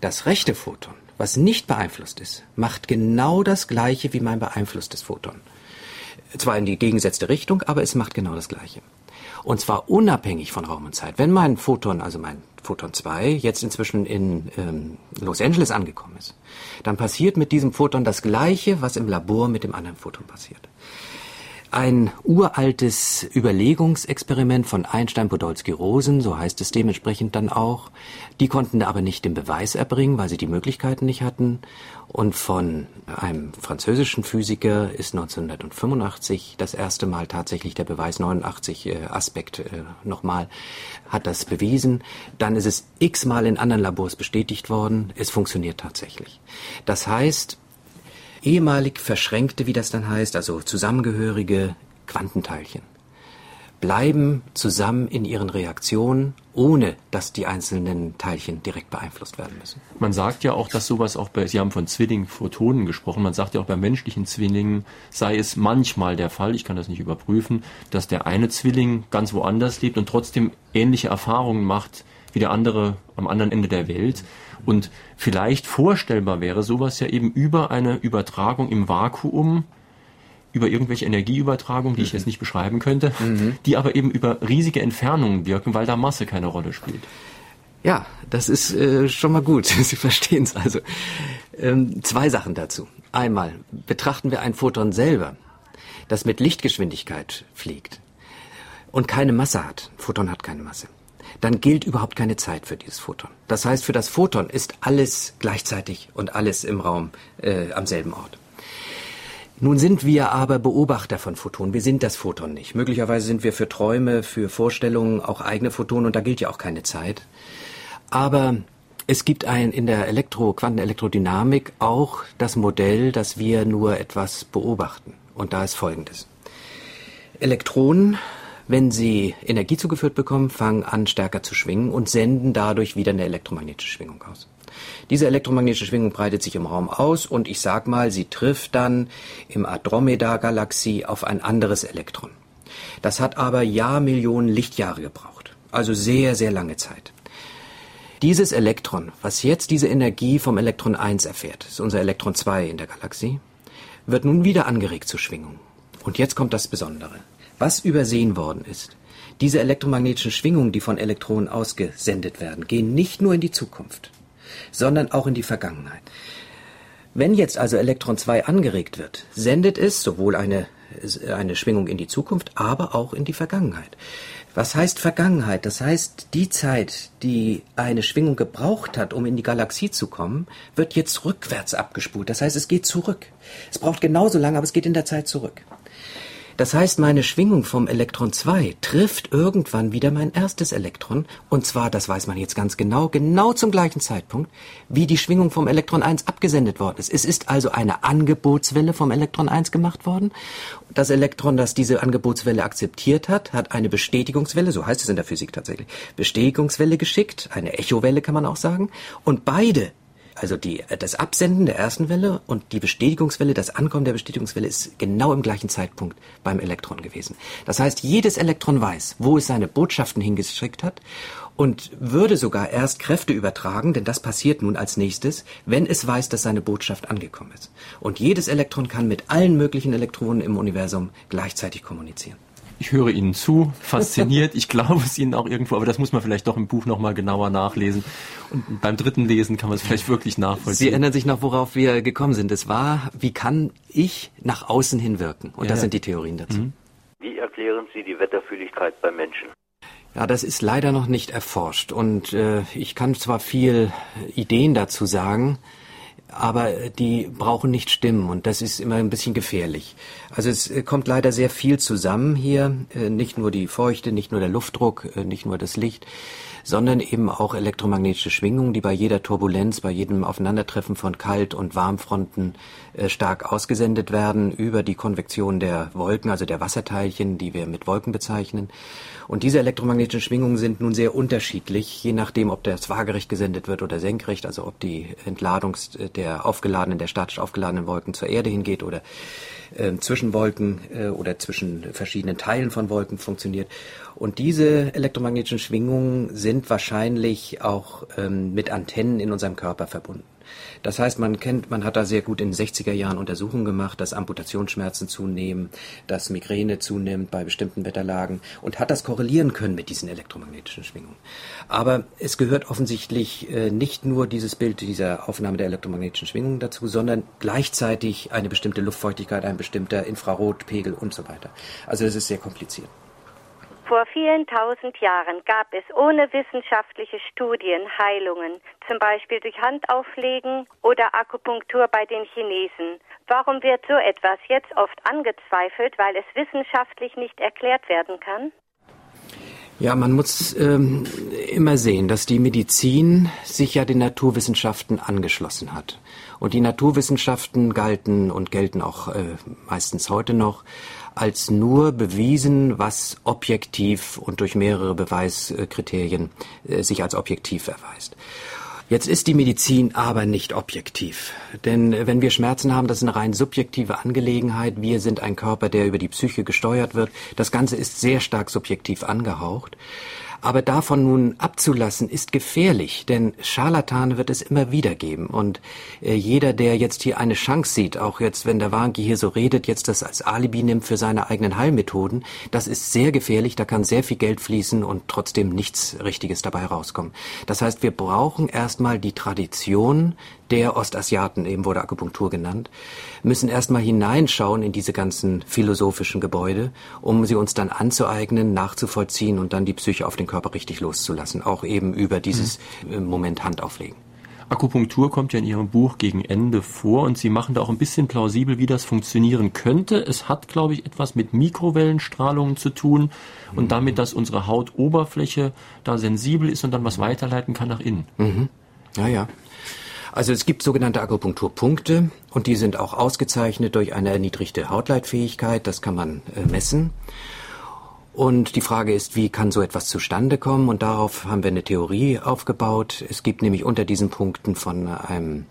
Das rechte Photon, was nicht beeinflusst ist, macht genau das gleiche wie mein beeinflusstes Photon. Zwar in die gegengesetzte Richtung, aber es macht genau das gleiche. Und zwar unabhängig von Raum und Zeit. Wenn mein Photon, also mein Photon 2, jetzt inzwischen in ähm, Los Angeles angekommen ist, dann passiert mit diesem Photon das Gleiche, was im Labor mit dem anderen Photon passiert ein uraltes Überlegungsexperiment von Einstein, Podolsky, Rosen, so heißt es dementsprechend dann auch. Die konnten aber nicht den Beweis erbringen, weil sie die Möglichkeiten nicht hatten. Und von einem französischen Physiker ist 1985 das erste Mal tatsächlich der Beweis 89 äh, Aspekt äh, nochmal hat das bewiesen. Dann ist es x-mal in anderen Labors bestätigt worden. Es funktioniert tatsächlich. Das heißt, ehemalig verschränkte, wie das dann heißt, also zusammengehörige Quantenteilchen bleiben zusammen in ihren Reaktionen, ohne dass die einzelnen Teilchen direkt beeinflusst werden müssen. Man sagt ja auch, dass sowas auch bei, Sie haben von Zwillingphotonen gesprochen, man sagt ja auch bei menschlichen Zwillingen sei es manchmal der Fall, ich kann das nicht überprüfen, dass der eine Zwilling ganz woanders lebt und trotzdem ähnliche Erfahrungen macht wie der andere am anderen Ende der Welt. Und vielleicht vorstellbar wäre sowas ja eben über eine Übertragung im Vakuum, über irgendwelche Energieübertragung, die mhm. ich jetzt nicht beschreiben könnte, mhm. die aber eben über riesige Entfernungen wirken, weil da Masse keine Rolle spielt. Ja, das ist äh, schon mal gut. Sie verstehen es also. Ähm, zwei Sachen dazu. Einmal betrachten wir ein Photon selber, das mit Lichtgeschwindigkeit fliegt und keine Masse hat. Photon hat keine Masse dann gilt überhaupt keine Zeit für dieses Photon. Das heißt, für das Photon ist alles gleichzeitig und alles im Raum äh, am selben Ort. Nun sind wir aber Beobachter von Photonen. Wir sind das Photon nicht. Möglicherweise sind wir für Träume, für Vorstellungen auch eigene Photonen und da gilt ja auch keine Zeit. Aber es gibt ein, in der Elektro, Quantenelektrodynamik auch das Modell, dass wir nur etwas beobachten. Und da ist Folgendes. Elektronen wenn sie Energie zugeführt bekommen, fangen an stärker zu schwingen und senden dadurch wieder eine elektromagnetische Schwingung aus. Diese elektromagnetische Schwingung breitet sich im Raum aus und ich sag mal, sie trifft dann im Andromeda-Galaxie auf ein anderes Elektron. Das hat aber Jahrmillionen Lichtjahre gebraucht. Also sehr, sehr lange Zeit. Dieses Elektron, was jetzt diese Energie vom Elektron 1 erfährt, ist unser Elektron 2 in der Galaxie, wird nun wieder angeregt zur Schwingung. Und jetzt kommt das Besondere. Was übersehen worden ist, diese elektromagnetischen Schwingungen, die von Elektronen ausgesendet werden, gehen nicht nur in die Zukunft, sondern auch in die Vergangenheit. Wenn jetzt also Elektron 2 angeregt wird, sendet es sowohl eine, eine Schwingung in die Zukunft, aber auch in die Vergangenheit. Was heißt Vergangenheit? Das heißt, die Zeit, die eine Schwingung gebraucht hat, um in die Galaxie zu kommen, wird jetzt rückwärts abgespult. Das heißt, es geht zurück. Es braucht genauso lange, aber es geht in der Zeit zurück. Das heißt, meine Schwingung vom Elektron 2 trifft irgendwann wieder mein erstes Elektron, und zwar, das weiß man jetzt ganz genau, genau zum gleichen Zeitpunkt, wie die Schwingung vom Elektron 1 abgesendet worden ist. Es ist also eine Angebotswelle vom Elektron 1 gemacht worden. Das Elektron, das diese Angebotswelle akzeptiert hat, hat eine Bestätigungswelle, so heißt es in der Physik tatsächlich, Bestätigungswelle geschickt, eine Echowelle kann man auch sagen, und beide also die, das Absenden der ersten Welle und die Bestätigungswelle, das Ankommen der Bestätigungswelle ist genau im gleichen Zeitpunkt beim Elektron gewesen. Das heißt, jedes Elektron weiß, wo es seine Botschaften hingeschickt hat und würde sogar erst Kräfte übertragen, denn das passiert nun als nächstes, wenn es weiß, dass seine Botschaft angekommen ist. Und jedes Elektron kann mit allen möglichen Elektronen im Universum gleichzeitig kommunizieren. Ich höre Ihnen zu, fasziniert. Ich glaube es Ihnen auch irgendwo, aber das muss man vielleicht doch im Buch nochmal genauer nachlesen. Und beim dritten Lesen kann man es vielleicht wirklich nachvollziehen. Sie erinnern sich noch, worauf wir gekommen sind. Es war, wie kann ich nach außen hin wirken? Und ja, das sind die Theorien dazu. Mhm. Wie erklären Sie die Wetterfühligkeit beim Menschen? Ja, das ist leider noch nicht erforscht. Und äh, ich kann zwar viel Ideen dazu sagen, aber die brauchen nicht stimmen und das ist immer ein bisschen gefährlich. Also es äh, kommt leider sehr viel zusammen hier, äh, nicht nur die Feuchte, nicht nur der Luftdruck, äh, nicht nur das Licht, sondern eben auch elektromagnetische Schwingungen, die bei jeder Turbulenz, bei jedem Aufeinandertreffen von Kalt- und Warmfronten stark ausgesendet werden über die Konvektion der Wolken, also der Wasserteilchen, die wir mit Wolken bezeichnen. Und diese elektromagnetischen Schwingungen sind nun sehr unterschiedlich, je nachdem, ob das waagerecht gesendet wird oder senkrecht, also ob die Entladungs äh, der aufgeladenen, der statisch aufgeladenen Wolken zur Erde hingeht oder äh, zwischen Wolken äh, oder zwischen verschiedenen Teilen von Wolken funktioniert. Und diese elektromagnetischen Schwingungen sind wahrscheinlich auch ähm, mit Antennen in unserem Körper verbunden. Das heißt, man kennt, man hat da sehr gut in den 60er Jahren Untersuchungen gemacht, dass Amputationsschmerzen zunehmen, dass Migräne zunimmt bei bestimmten Wetterlagen und hat das korrelieren können mit diesen elektromagnetischen Schwingungen. Aber es gehört offensichtlich äh, nicht nur dieses Bild dieser Aufnahme der elektromagnetischen Schwingungen dazu, sondern gleichzeitig eine bestimmte Luftfeuchtigkeit, ein bestimmter Infrarotpegel und so weiter. Also es ist sehr kompliziert. Vor vielen tausend Jahren gab es ohne wissenschaftliche Studien Heilungen, zum Beispiel durch Handauflegen oder Akupunktur bei den Chinesen. Warum wird so etwas jetzt oft angezweifelt, weil es wissenschaftlich nicht erklärt werden kann? Ja, man muss ähm, immer sehen, dass die Medizin sich ja den Naturwissenschaften angeschlossen hat. Und die Naturwissenschaften galten und gelten auch äh, meistens heute noch als nur bewiesen, was objektiv und durch mehrere Beweiskriterien äh, sich als objektiv erweist. Jetzt ist die Medizin aber nicht objektiv. Denn äh, wenn wir Schmerzen haben, das ist eine rein subjektive Angelegenheit. Wir sind ein Körper, der über die Psyche gesteuert wird. Das Ganze ist sehr stark subjektiv angehaucht. Aber davon nun abzulassen, ist gefährlich, denn Scharlatane wird es immer wieder geben. Und äh, jeder, der jetzt hier eine Chance sieht, auch jetzt, wenn der Warnke hier so redet, jetzt das als Alibi nimmt für seine eigenen Heilmethoden, das ist sehr gefährlich, da kann sehr viel Geld fließen und trotzdem nichts Richtiges dabei rauskommen. Das heißt, wir brauchen erstmal die Tradition der Ostasiaten, eben wurde Akupunktur genannt, müssen erstmal hineinschauen in diese ganzen philosophischen Gebäude, um sie uns dann anzueignen, nachzuvollziehen und dann die Psyche auf den Körper richtig loszulassen, auch eben über dieses mhm. Moment Hand auflegen. Akupunktur kommt ja in Ihrem Buch gegen Ende vor und Sie machen da auch ein bisschen plausibel, wie das funktionieren könnte. Es hat, glaube ich, etwas mit Mikrowellenstrahlungen zu tun und mhm. damit, dass unsere Hautoberfläche da sensibel ist und dann was weiterleiten kann nach innen. Mhm. Ja, ja. Also es gibt sogenannte Akupunkturpunkte und die sind auch ausgezeichnet durch eine erniedrigte Hautleitfähigkeit. Das kann man äh, messen. Und die Frage ist, wie kann so etwas zustande kommen? Und darauf haben wir eine Theorie aufgebaut. Es gibt nämlich unter diesen Punkten von einem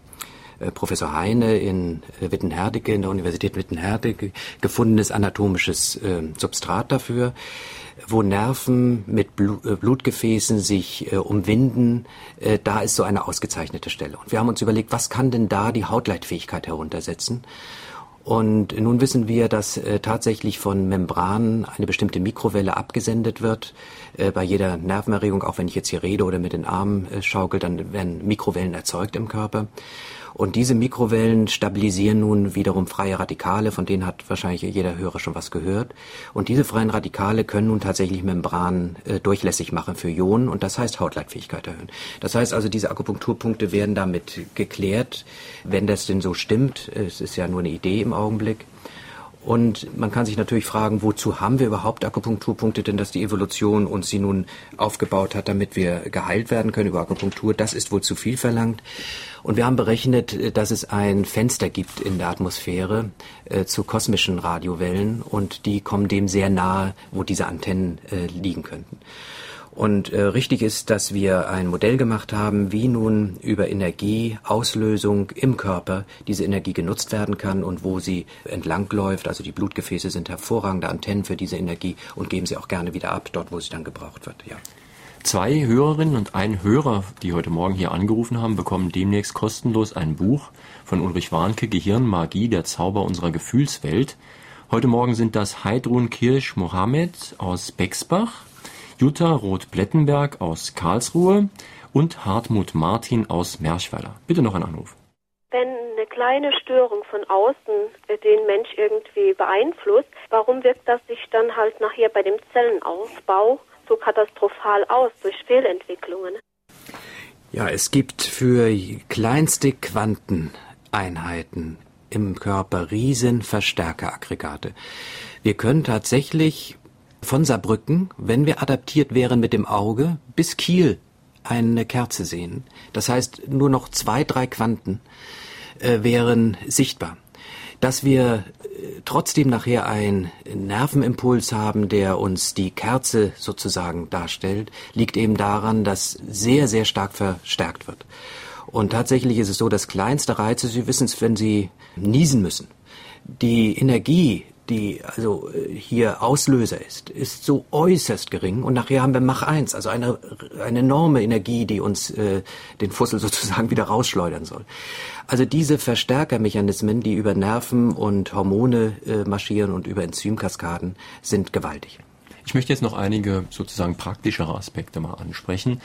äh, Professor Heine in äh, Wittenherdecke, in der Universität Wittenherdecke, gefundenes anatomisches äh, Substrat dafür wo Nerven mit äh, Blutgefäßen sich äh, umwinden, äh, da ist so eine ausgezeichnete Stelle. Und wir haben uns überlegt, was kann denn da die Hautleitfähigkeit heruntersetzen? Und nun wissen wir, dass äh, tatsächlich von Membranen eine bestimmte Mikrowelle abgesendet wird. Äh, bei jeder Nervenerregung, auch wenn ich jetzt hier rede oder mit den Armen äh, schaukel, dann werden Mikrowellen erzeugt im Körper. Und diese Mikrowellen stabilisieren nun wiederum freie Radikale, von denen hat wahrscheinlich jeder Hörer schon was gehört. Und diese freien Radikale können nun tatsächlich Membranen äh, durchlässig machen für Ionen und das heißt Hautleitfähigkeit erhöhen. Das heißt also, diese Akupunkturpunkte werden damit geklärt, wenn das denn so stimmt. Es ist ja nur eine Idee im Augenblick. Und man kann sich natürlich fragen, wozu haben wir überhaupt Akupunkturpunkte? Denn dass die Evolution uns sie nun aufgebaut hat, damit wir geheilt werden können über Akupunktur, das ist wohl zu viel verlangt. Und wir haben berechnet, dass es ein Fenster gibt in der Atmosphäre äh, zu kosmischen Radiowellen und die kommen dem sehr nahe, wo diese Antennen äh, liegen könnten. Und äh, richtig ist, dass wir ein Modell gemacht haben, wie nun über Energieauslösung im Körper diese Energie genutzt werden kann und wo sie entlangläuft. Also die Blutgefäße sind hervorragende Antennen für diese Energie und geben sie auch gerne wieder ab, dort wo sie dann gebraucht wird. Ja. Zwei Hörerinnen und ein Hörer, die heute Morgen hier angerufen haben, bekommen demnächst kostenlos ein Buch von Ulrich Warnke, Gehirnmagie, der Zauber unserer Gefühlswelt. Heute Morgen sind das Heidrun Kirsch Mohammed aus Bexbach, Jutta Roth-Plettenberg aus Karlsruhe und Hartmut Martin aus Merschweiler. Bitte noch ein Anruf. Wenn eine kleine Störung von außen den Mensch irgendwie beeinflusst, warum wirkt das sich dann halt nachher bei dem Zellenausbau so katastrophal aus durch Fehlentwicklungen? Ja, es gibt für kleinste Quanteneinheiten im Körper riesen Verstärkeraggregate. Wir können tatsächlich von Saarbrücken, wenn wir adaptiert wären mit dem Auge, bis Kiel eine Kerze sehen. Das heißt, nur noch zwei, drei Quanten äh, wären sichtbar. Dass wir äh, trotzdem nachher einen Nervenimpuls haben, der uns die Kerze sozusagen darstellt, liegt eben daran, dass sehr, sehr stark verstärkt wird. Und tatsächlich ist es so, dass kleinste Reize, Sie wissen es, wenn Sie niesen müssen, die Energie, die also äh, hier Auslöser ist, ist so äußerst gering. Und nachher haben wir Mach 1, also eine, eine enorme Energie, die uns äh, den Fussel sozusagen wieder rausschleudern soll. Also diese Verstärkermechanismen, die über Nerven und Hormone äh, marschieren und über Enzymkaskaden, sind gewaltig. Ich möchte jetzt noch einige sozusagen praktischere Aspekte mal ansprechen.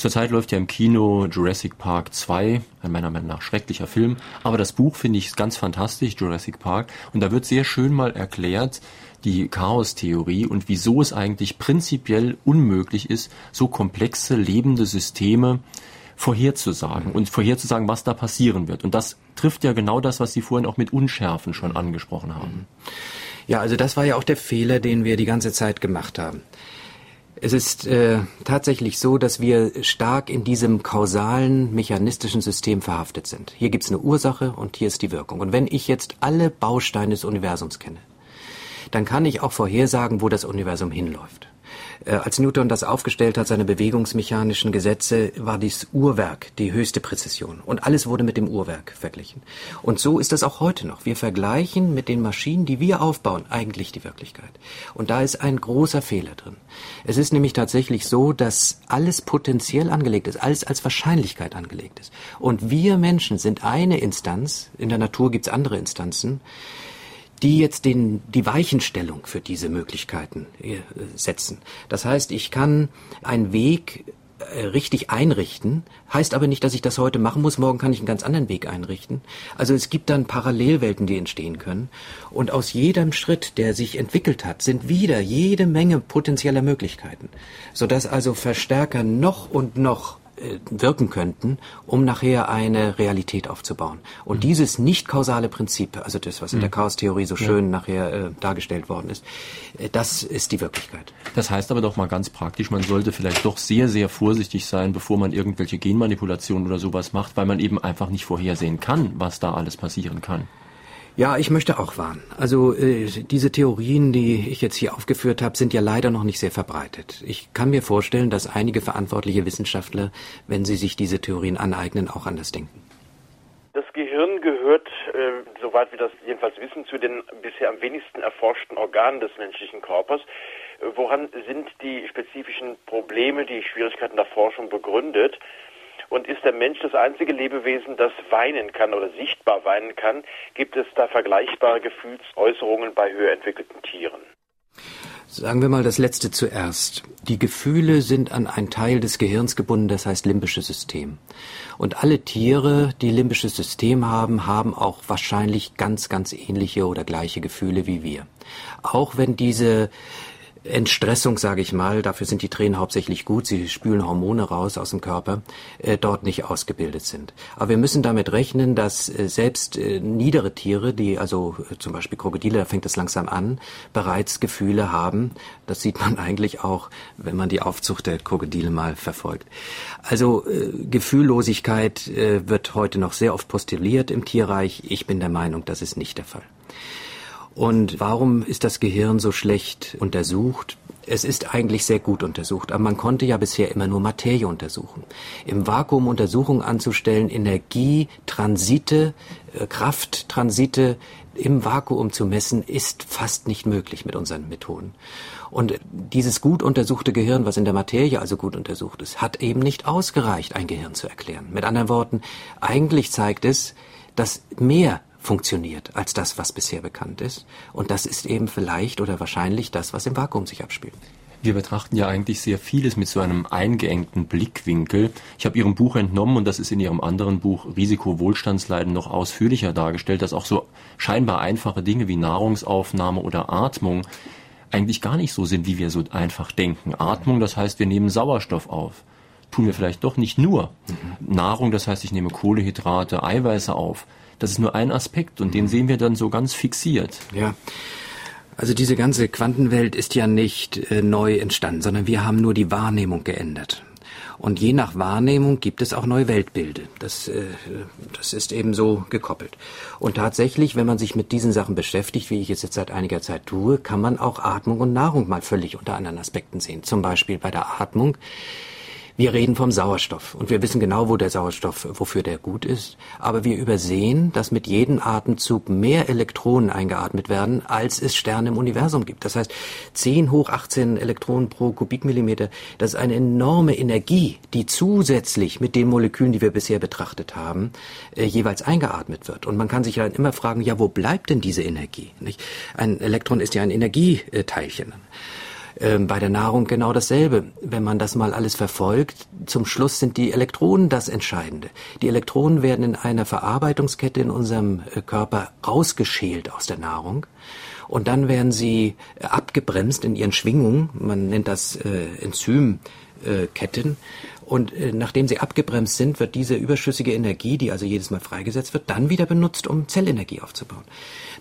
Zurzeit läuft ja im Kino Jurassic Park 2, ein meiner Meinung nach schrecklicher Film, aber das Buch finde ich ganz fantastisch, Jurassic Park, und da wird sehr schön mal erklärt, die Chaostheorie und wieso es eigentlich prinzipiell unmöglich ist, so komplexe lebende Systeme vorherzusagen und vorherzusagen, was da passieren wird. Und das trifft ja genau das, was Sie vorhin auch mit Unschärfen schon angesprochen haben. Ja, also das war ja auch der Fehler, den wir die ganze Zeit gemacht haben. Es ist äh, tatsächlich so, dass wir stark in diesem kausalen, mechanistischen System verhaftet sind. Hier gibt es eine Ursache und hier ist die Wirkung. Und wenn ich jetzt alle Bausteine des Universums kenne, dann kann ich auch vorhersagen, wo das Universum hinläuft. Äh, als Newton das aufgestellt hat, seine bewegungsmechanischen Gesetze, war dies Uhrwerk die höchste Präzision. Und alles wurde mit dem Uhrwerk verglichen. Und so ist das auch heute noch. Wir vergleichen mit den Maschinen, die wir aufbauen, eigentlich die Wirklichkeit. Und da ist ein großer Fehler drin. Es ist nämlich tatsächlich so, dass alles potenziell angelegt ist, alles als Wahrscheinlichkeit angelegt ist. Und wir Menschen sind eine Instanz, in der Natur gibt es andere Instanzen, die jetzt den, die Weichenstellung für diese Möglichkeiten äh, setzen. Das heißt, ich kann einen Weg äh, richtig einrichten, heißt aber nicht, dass ich das heute machen muss. Morgen kann ich einen ganz anderen Weg einrichten. Also es gibt dann Parallelwelten, die entstehen können. Und aus jedem Schritt, der sich entwickelt hat, sind wieder jede Menge potenzieller Möglichkeiten, sodass also Verstärker noch und noch wirken könnten, um nachher eine Realität aufzubauen. Und mhm. dieses nicht kausale Prinzip, also das, was in der mhm. Chaostheorie so schön ja. nachher äh, dargestellt worden ist, äh, das ist die Wirklichkeit. Das heißt aber doch mal ganz praktisch, man sollte vielleicht doch sehr, sehr vorsichtig sein, bevor man irgendwelche Genmanipulationen oder sowas macht, weil man eben einfach nicht vorhersehen kann, was da alles passieren kann. Ja, ich möchte auch warnen. Also äh, diese Theorien, die ich jetzt hier aufgeführt habe, sind ja leider noch nicht sehr verbreitet. Ich kann mir vorstellen, dass einige verantwortliche Wissenschaftler, wenn sie sich diese Theorien aneignen, auch anders denken. Das Gehirn gehört, äh, soweit wir das jedenfalls wissen, zu den bisher am wenigsten erforschten Organen des menschlichen Körpers. Woran sind die spezifischen Probleme, die Schwierigkeiten der Forschung begründet? Und ist der Mensch das einzige Lebewesen, das weinen kann oder sichtbar weinen kann? Gibt es da vergleichbare Gefühlsäußerungen bei höher entwickelten Tieren? Sagen wir mal das letzte zuerst. Die Gefühle sind an einen Teil des Gehirns gebunden, das heißt limbisches System. Und alle Tiere, die limbisches System haben, haben auch wahrscheinlich ganz, ganz ähnliche oder gleiche Gefühle wie wir. Auch wenn diese Entstressung, sage ich mal, dafür sind die Tränen hauptsächlich gut, sie spülen Hormone raus aus dem Körper, äh, dort nicht ausgebildet sind. Aber wir müssen damit rechnen, dass äh, selbst äh, niedere Tiere, die also äh, zum Beispiel Krokodile, da fängt es langsam an, bereits Gefühle haben. Das sieht man eigentlich auch, wenn man die Aufzucht der Krokodile mal verfolgt. Also äh, Gefühllosigkeit äh, wird heute noch sehr oft postuliert im Tierreich. Ich bin der Meinung, das ist nicht der Fall. Und warum ist das Gehirn so schlecht untersucht? Es ist eigentlich sehr gut untersucht, aber man konnte ja bisher immer nur Materie untersuchen. Im Vakuum Untersuchungen anzustellen, Energietransite, äh, Krafttransite im Vakuum zu messen, ist fast nicht möglich mit unseren Methoden. Und dieses gut untersuchte Gehirn, was in der Materie also gut untersucht ist, hat eben nicht ausgereicht, ein Gehirn zu erklären. Mit anderen Worten, eigentlich zeigt es, dass mehr funktioniert als das, was bisher bekannt ist. Und das ist eben vielleicht oder wahrscheinlich das, was im Vakuum sich abspielt. Wir betrachten ja eigentlich sehr vieles mit so einem eingeengten Blickwinkel. Ich habe Ihrem Buch entnommen, und das ist in Ihrem anderen Buch Risiko Wohlstandsleiden noch ausführlicher dargestellt, dass auch so scheinbar einfache Dinge wie Nahrungsaufnahme oder Atmung eigentlich gar nicht so sind, wie wir so einfach denken. Atmung, das heißt, wir nehmen Sauerstoff auf. Tun wir vielleicht doch nicht nur. Mhm. Nahrung, das heißt, ich nehme Kohlehydrate, Eiweiße auf. Das ist nur ein Aspekt und den sehen wir dann so ganz fixiert. Ja. Also diese ganze Quantenwelt ist ja nicht äh, neu entstanden, sondern wir haben nur die Wahrnehmung geändert. Und je nach Wahrnehmung gibt es auch neue Weltbilde. Das, äh, das ist eben so gekoppelt. Und tatsächlich, wenn man sich mit diesen Sachen beschäftigt, wie ich es jetzt seit einiger Zeit tue, kann man auch Atmung und Nahrung mal völlig unter anderen Aspekten sehen. Zum Beispiel bei der Atmung Wir reden vom Sauerstoff und wir wissen genau, wo der Sauerstoff, wofür der gut ist. Aber wir übersehen, dass mit jedem Atemzug mehr Elektronen eingeatmet werden, als es Sterne im Universum gibt. Das heißt, 10 hoch 18 Elektronen pro Kubikmillimeter, das ist eine enorme Energie, die zusätzlich mit den Molekülen, die wir bisher betrachtet haben, äh, jeweils eingeatmet wird. Und man kann sich dann immer fragen, ja, wo bleibt denn diese Energie? Ein Elektron ist ja ein Energieteilchen. Ähm, bei der Nahrung genau dasselbe. Wenn man das mal alles verfolgt, zum Schluss sind die Elektronen das Entscheidende. Die Elektronen werden in einer Verarbeitungskette in unserem äh, Körper rausgeschält aus der Nahrung und dann werden sie äh, abgebremst in ihren Schwingungen. Man nennt das äh, Enzymketten. Und äh, nachdem sie abgebremst sind, wird diese überschüssige Energie, die also jedes Mal freigesetzt wird, dann wieder benutzt, um Zellenergie aufzubauen.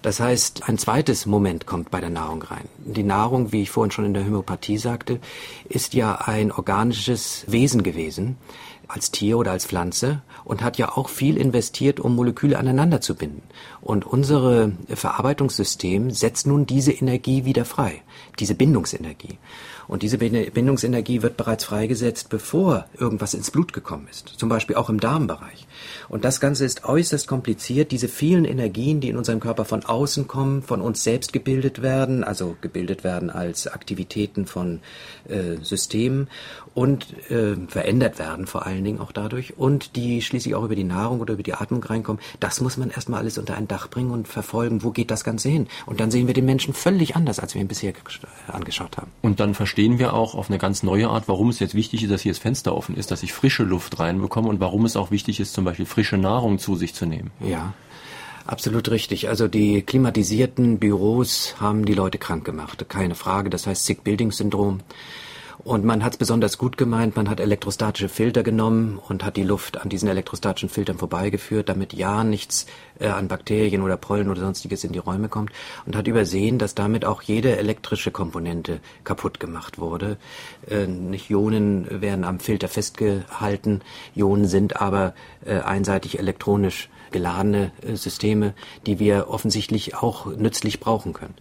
Das heißt, ein zweites Moment kommt bei der Nahrung rein. Die Nahrung, wie ich vorhin schon in der Homöopathie sagte, ist ja ein organisches Wesen gewesen, als Tier oder als Pflanze und hat ja auch viel investiert, um Moleküle aneinander zu binden. Und unser Verarbeitungssystem setzt nun diese Energie wieder frei, diese Bindungsenergie. Und diese Bindungsenergie wird bereits freigesetzt, bevor irgendwas ins Blut gekommen ist. Zum Beispiel auch im Darmbereich. Und das Ganze ist äußerst kompliziert. Diese vielen Energien, die in unserem Körper von außen kommen, von uns selbst gebildet werden, also gebildet werden als Aktivitäten von äh, Systemen und äh, verändert werden vor allen Dingen auch dadurch und die schließlich auch über die Nahrung oder über die Atmung reinkommen. Das muss man erstmal alles unter ein Dach bringen und verfolgen, wo geht das Ganze hin. Und dann sehen wir den Menschen völlig anders, als wir ihn bisher angeschaut haben. Und dann verstehen wir auch auf eine ganz neue Art, warum es jetzt wichtig ist, dass hier das Fenster offen ist, dass ich frische Luft reinbekomme und warum es auch wichtig ist, zum Beispiel frische Nahrung zu sich zu nehmen. Ja. Absolut richtig. Also die klimatisierten Büros haben die Leute krank gemacht. Keine Frage. Das heißt Sick Building Syndrom. Und man hat es besonders gut gemeint, man hat elektrostatische Filter genommen und hat die Luft an diesen elektrostatischen Filtern vorbeigeführt, damit ja nichts äh, an Bakterien oder Pollen oder sonstiges in die Räume kommt und hat übersehen, dass damit auch jede elektrische Komponente kaputt gemacht wurde. Äh, nicht Ionen werden am Filter festgehalten, Ionen sind aber äh, einseitig elektronisch geladene äh, Systeme, die wir offensichtlich auch nützlich brauchen können.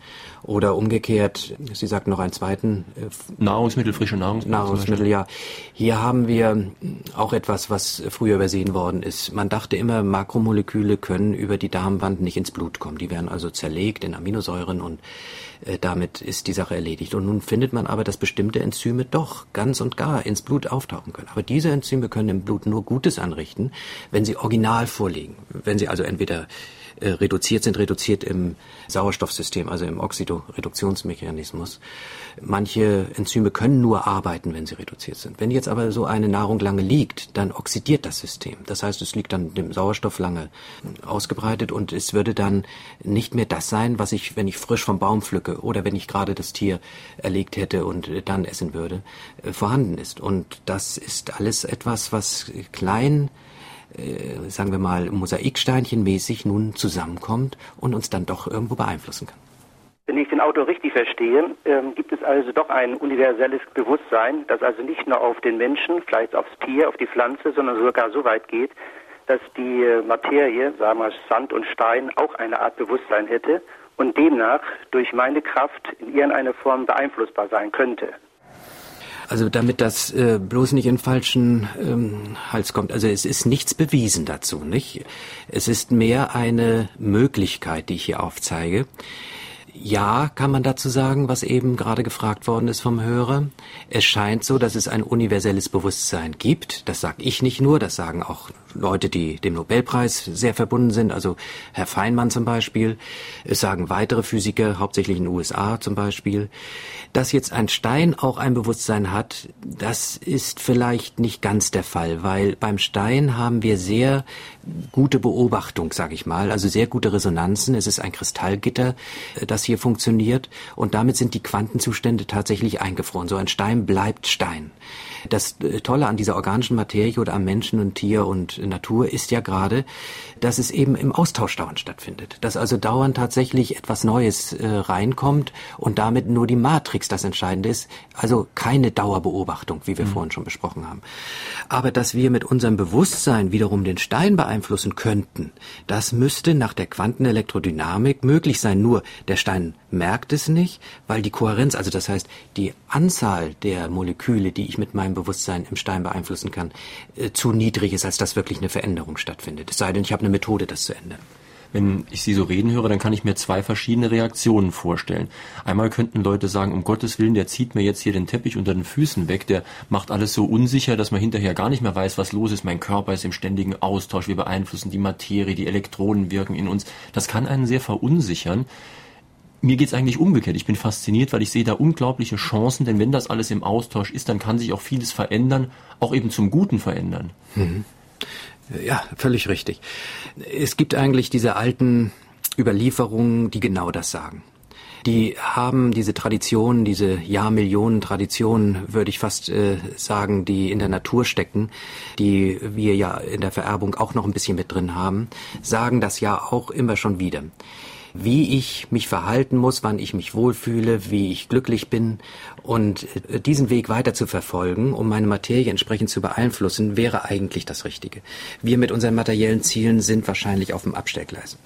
Oder umgekehrt, Sie sagten noch einen zweiten. Äh, Nahrungsmittel, frische Nahrungsmittel. Nahrungsmittel, ja. Hier haben wir auch etwas, was früher übersehen worden ist. Man dachte immer, Makromoleküle können über die Darmwand nicht ins Blut kommen. Die werden also zerlegt in Aminosäuren und äh, damit ist die Sache erledigt. Und nun findet man aber, dass bestimmte Enzyme doch ganz und gar ins Blut auftauchen können. Aber diese Enzyme können im Blut nur Gutes anrichten, wenn sie original vorliegen. Wenn sie also entweder äh, reduziert sind, reduziert im Sauerstoffsystem, also im Oxidoreduktionsmechanismus. Manche Enzyme können nur arbeiten, wenn sie reduziert sind. Wenn jetzt aber so eine Nahrung lange liegt, dann oxidiert das System. Das heißt, es liegt dann dem Sauerstoff lange ausgebreitet und es würde dann nicht mehr das sein, was ich, wenn ich frisch vom Baum pflücke oder wenn ich gerade das Tier erlegt hätte und dann essen würde, äh, vorhanden ist. Und das ist alles etwas, was klein äh, sagen wir mal, Mosaiksteinchenmäßig nun zusammenkommt und uns dann doch irgendwo beeinflussen kann. Wenn ich den Autor richtig verstehe, ähm, gibt es also doch ein universelles Bewusstsein, das also nicht nur auf den Menschen, vielleicht aufs Tier, auf die Pflanze, sondern sogar so weit geht, dass die äh, Materie, sagen wir Sand und Stein, auch eine Art Bewusstsein hätte und demnach durch meine Kraft in irgendeiner Form beeinflussbar sein könnte. Also damit das äh, bloß nicht in falschen ähm, Hals kommt. Also es ist nichts bewiesen dazu, nicht? Es ist mehr eine Möglichkeit, die ich hier aufzeige. Ja, kann man dazu sagen, was eben gerade gefragt worden ist vom Hörer. Es scheint so, dass es ein universelles Bewusstsein gibt. Das sage ich nicht nur, das sagen auch Leute, die dem Nobelpreis sehr verbunden sind, also Herr Feynman zum Beispiel. Es sagen weitere Physiker, hauptsächlich in den USA zum Beispiel. Dass jetzt ein Stein auch ein Bewusstsein hat, das ist vielleicht nicht ganz der Fall, weil beim Stein haben wir sehr gute Beobachtung, sage ich mal, also sehr gute Resonanzen. Es ist ein Kristallgitter, das hier funktioniert und damit sind die Quantenzustände tatsächlich eingefroren. So ein Stein bleibt Stein. Das äh, Tolle an dieser organischen Materie oder am Menschen und Tier und Natur ist ja gerade, dass es eben im Austausch dauernd stattfindet. Dass also dauernd tatsächlich etwas Neues äh, reinkommt und damit nur die Matrix das Entscheidende ist. Also keine Dauerbeobachtung, wie wir mhm. vorhin schon besprochen haben. Aber dass wir mit unserem Bewusstsein wiederum den Stein beeinflussen könnten, das müsste nach der Quantenelektrodynamik möglich sein. Nur der Stein merkt es nicht, weil die Kohärenz, also das heißt die Anzahl der Moleküle, die ich mit meinem Bewusstsein im Stein beeinflussen kann, äh, zu niedrig ist, als dass wirklich eine Veränderung stattfindet. Es sei denn, ich habe eine Methode, das zu ändern wenn ich Sie so reden höre, dann kann ich mir zwei verschiedene Reaktionen vorstellen. Einmal könnten Leute sagen, um Gottes Willen, der zieht mir jetzt hier den Teppich unter den Füßen weg, der macht alles so unsicher, dass man hinterher gar nicht mehr weiß, was los ist. Mein Körper ist im ständigen Austausch, wir beeinflussen die Materie, die Elektronen wirken in uns. Das kann einen sehr verunsichern. Mir geht's eigentlich umgekehrt. Ich bin fasziniert, weil ich sehe da unglaubliche Chancen, denn wenn das alles im Austausch ist, dann kann sich auch vieles verändern, auch eben zum Guten verändern. Mhm. Ja, völlig richtig. Es gibt eigentlich diese alten Überlieferungen, die genau das sagen. Die haben diese Tradition, diese Jahrmillionen Traditionen, würde ich fast äh, sagen, die in der Natur stecken, die wir ja in der Vererbung auch noch ein bisschen mit drin haben, sagen das ja auch immer schon wieder wie ich mich verhalten muss, wann ich mich wohlfühle, wie ich glücklich bin. Und äh, diesen Weg weiter zu verfolgen, um meine Materie entsprechend zu beeinflussen, wäre eigentlich das Richtige. Wir mit unseren materiellen Zielen sind wahrscheinlich auf dem Abstellgleis.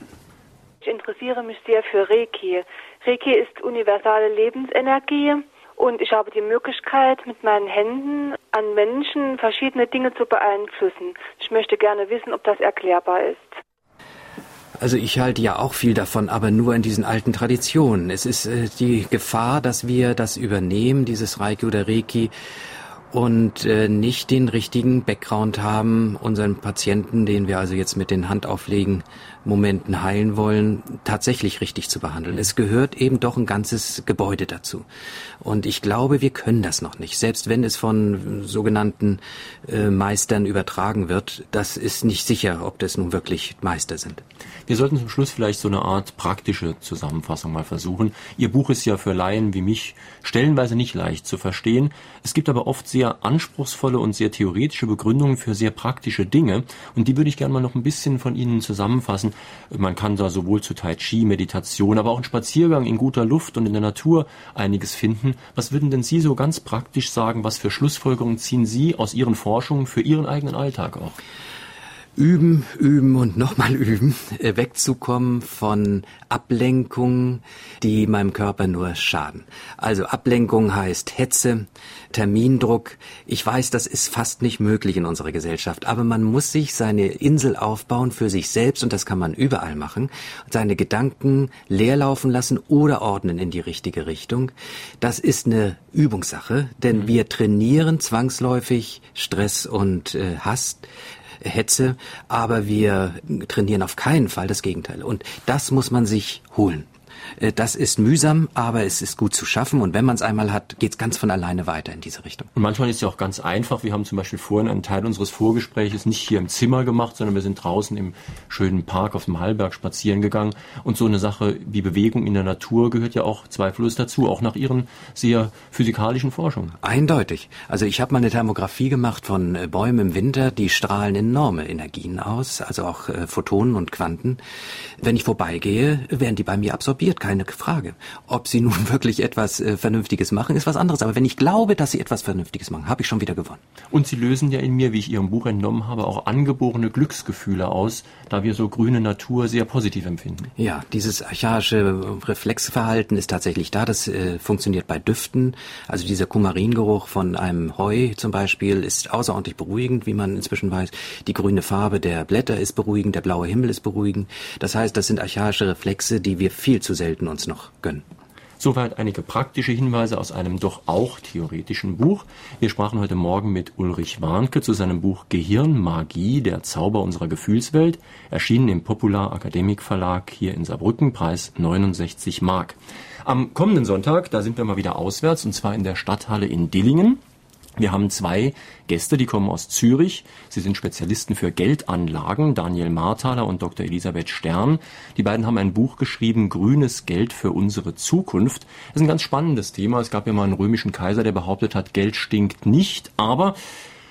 Ich interessiere mich sehr für Reiki. Reiki ist universale Lebensenergie und ich habe die Möglichkeit, mit meinen Händen an Menschen verschiedene Dinge zu beeinflussen. Ich möchte gerne wissen, ob das erklärbar ist. Also ich halte ja auch viel davon, aber nur in diesen alten Traditionen. Es ist äh, die Gefahr, dass wir das übernehmen, dieses Reiki oder Reiki, und äh, nicht den richtigen Background haben, unseren Patienten, den wir also jetzt mit den Handauflegen Momenten heilen wollen, tatsächlich richtig zu behandeln. Es gehört eben doch ein ganzes Gebäude dazu. Und ich glaube, wir können das noch nicht. Selbst wenn es von sogenannten äh, Meistern übertragen wird, das ist nicht sicher, ob das nun wirklich Meister sind. Wir sollten zum Schluss vielleicht so eine Art praktische Zusammenfassung mal versuchen. Ihr Buch ist ja für Laien wie mich stellenweise nicht leicht zu verstehen. Es gibt aber oft sehr anspruchsvolle und sehr theoretische Begründungen für sehr praktische Dinge. Und die würde ich gerne mal noch ein bisschen von Ihnen zusammenfassen. Man kann da sowohl zu Tai Chi, Meditation, aber auch einen Spaziergang in guter Luft und in der Natur einiges finden. Was würden denn Sie so ganz praktisch sagen? Was für Schlussfolgerungen ziehen Sie aus Ihren Forschungen für Ihren eigenen Alltag auch? Üben, üben und nochmal üben, äh, wegzukommen von Ablenkungen, die meinem Körper nur schaden. Also Ablenkung heißt Hetze, Termindruck. Ich weiß, das ist fast nicht möglich in unserer Gesellschaft, aber man muss sich seine Insel aufbauen für sich selbst und das kann man überall machen. Seine Gedanken leerlaufen lassen oder ordnen in die richtige Richtung. Das ist eine Übungssache, denn mhm. wir trainieren zwangsläufig Stress und äh, Hass Hetze, aber wir trainieren auf keinen Fall das Gegenteil. Und das muss man sich holen. Äh, das ist mühsam, aber es ist gut zu schaffen. Und wenn man es einmal hat, geht es ganz von alleine weiter in diese Richtung. Und manchmal ist es ja auch ganz einfach. Wir haben zum Beispiel vorhin einen Teil unseres Vorgespräches nicht hier im Zimmer gemacht, sondern wir sind draußen im schönen Park auf dem Hallberg spazieren gegangen. Und so eine Sache wie Bewegung in der Natur gehört ja auch zweifellos dazu, auch nach Ihren sehr physikalischen Forschungen. Eindeutig. Also ich habe mal eine Thermografie gemacht von äh, Bäumen im Winter, die strahlen enorme Energien aus, also auch äh, Photonen und Quanten. Wenn ich vorbeigehe, werden die bei mir absorbiert keine Frage. Ob sie nun wirklich etwas äh, Vernünftiges machen, ist was anderes. Aber wenn ich glaube, dass sie etwas Vernünftiges machen, habe ich schon wieder gewonnen. Und sie lösen ja in mir, wie ich Ihrem Buch entnommen habe, auch angeborene Glücksgefühle aus, da wir so grüne Natur sehr positiv empfinden. Ja, dieses archaische Reflexverhalten ist tatsächlich da. Das äh, funktioniert bei Düften. Also dieser Kumaringeruch von einem Heu zum Beispiel ist außerordentlich beruhigend, wie man inzwischen weiß. Die grüne Farbe der Blätter ist beruhigend, der blaue Himmel ist beruhigend. Das heißt, das sind archaische Reflexe, die wir viel zu selten selten uns noch gönnen. Soweit einige praktische Hinweise aus einem doch auch theoretischen Buch. Wir sprachen heute Morgen mit Ulrich Warnke zu seinem Buch Gehirnmagie, der Zauber unserer Gefühlswelt, erschienen im Popular Akademik Verlag hier in Saarbrücken, Preis 69 Mark. Am kommenden Sonntag, da sind wir mal wieder auswärts, und zwar in der Stadthalle in Dillingen. Wir haben zwei Gäste, die kommen aus Zürich. Sie sind Spezialisten für Geldanlagen, Daniel Marthaler und Dr. Elisabeth Stern. Die beiden haben ein Buch geschrieben, Grünes Geld für unsere Zukunft. Das ist ein ganz spannendes Thema. Es gab ja mal einen römischen Kaiser, der behauptet hat, Geld stinkt nicht, aber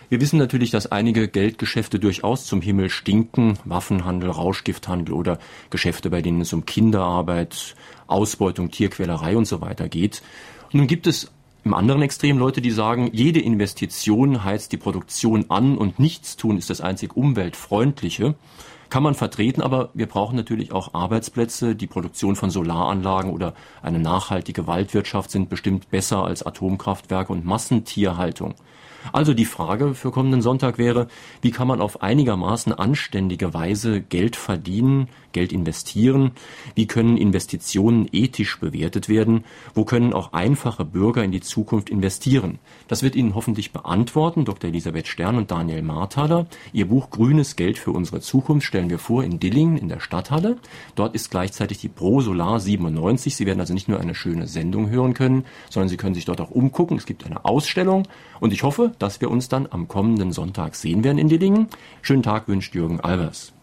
wir wissen natürlich, dass einige Geldgeschäfte durchaus zum Himmel stinken. Waffenhandel, Rauschgifthandel oder Geschäfte, bei denen es um Kinderarbeit, Ausbeutung, Tierquälerei und so weiter geht. Nun gibt es Im anderen Extrem Leute, die sagen, jede Investition heizt die Produktion an und nichts tun ist das einzig umweltfreundliche. Kann man vertreten, aber wir brauchen natürlich auch Arbeitsplätze. Die Produktion von Solaranlagen oder eine nachhaltige Waldwirtschaft sind bestimmt besser als Atomkraftwerke und Massentierhaltung. Also die Frage für kommenden Sonntag wäre, wie kann man auf einigermaßen anständige Weise Geld verdienen, Geld investieren? Wie können Investitionen ethisch bewertet werden? Wo können auch einfache Bürger in die Zukunft investieren? Das wird Ihnen hoffentlich beantworten Dr. Elisabeth Stern und Daniel Marthaler. Ihr Buch Grünes Geld für unsere Zukunft stellen wir vor in Dillingen in der Stadthalle. Dort ist gleichzeitig die Pro Solar 97. Sie werden also nicht nur eine schöne Sendung hören können, sondern Sie können sich dort auch umgucken. Es gibt eine Ausstellung und ich hoffe, dass wir uns dann am kommenden Sonntag sehen werden in Dillingen. Schönen Tag wünscht Jürgen Albers.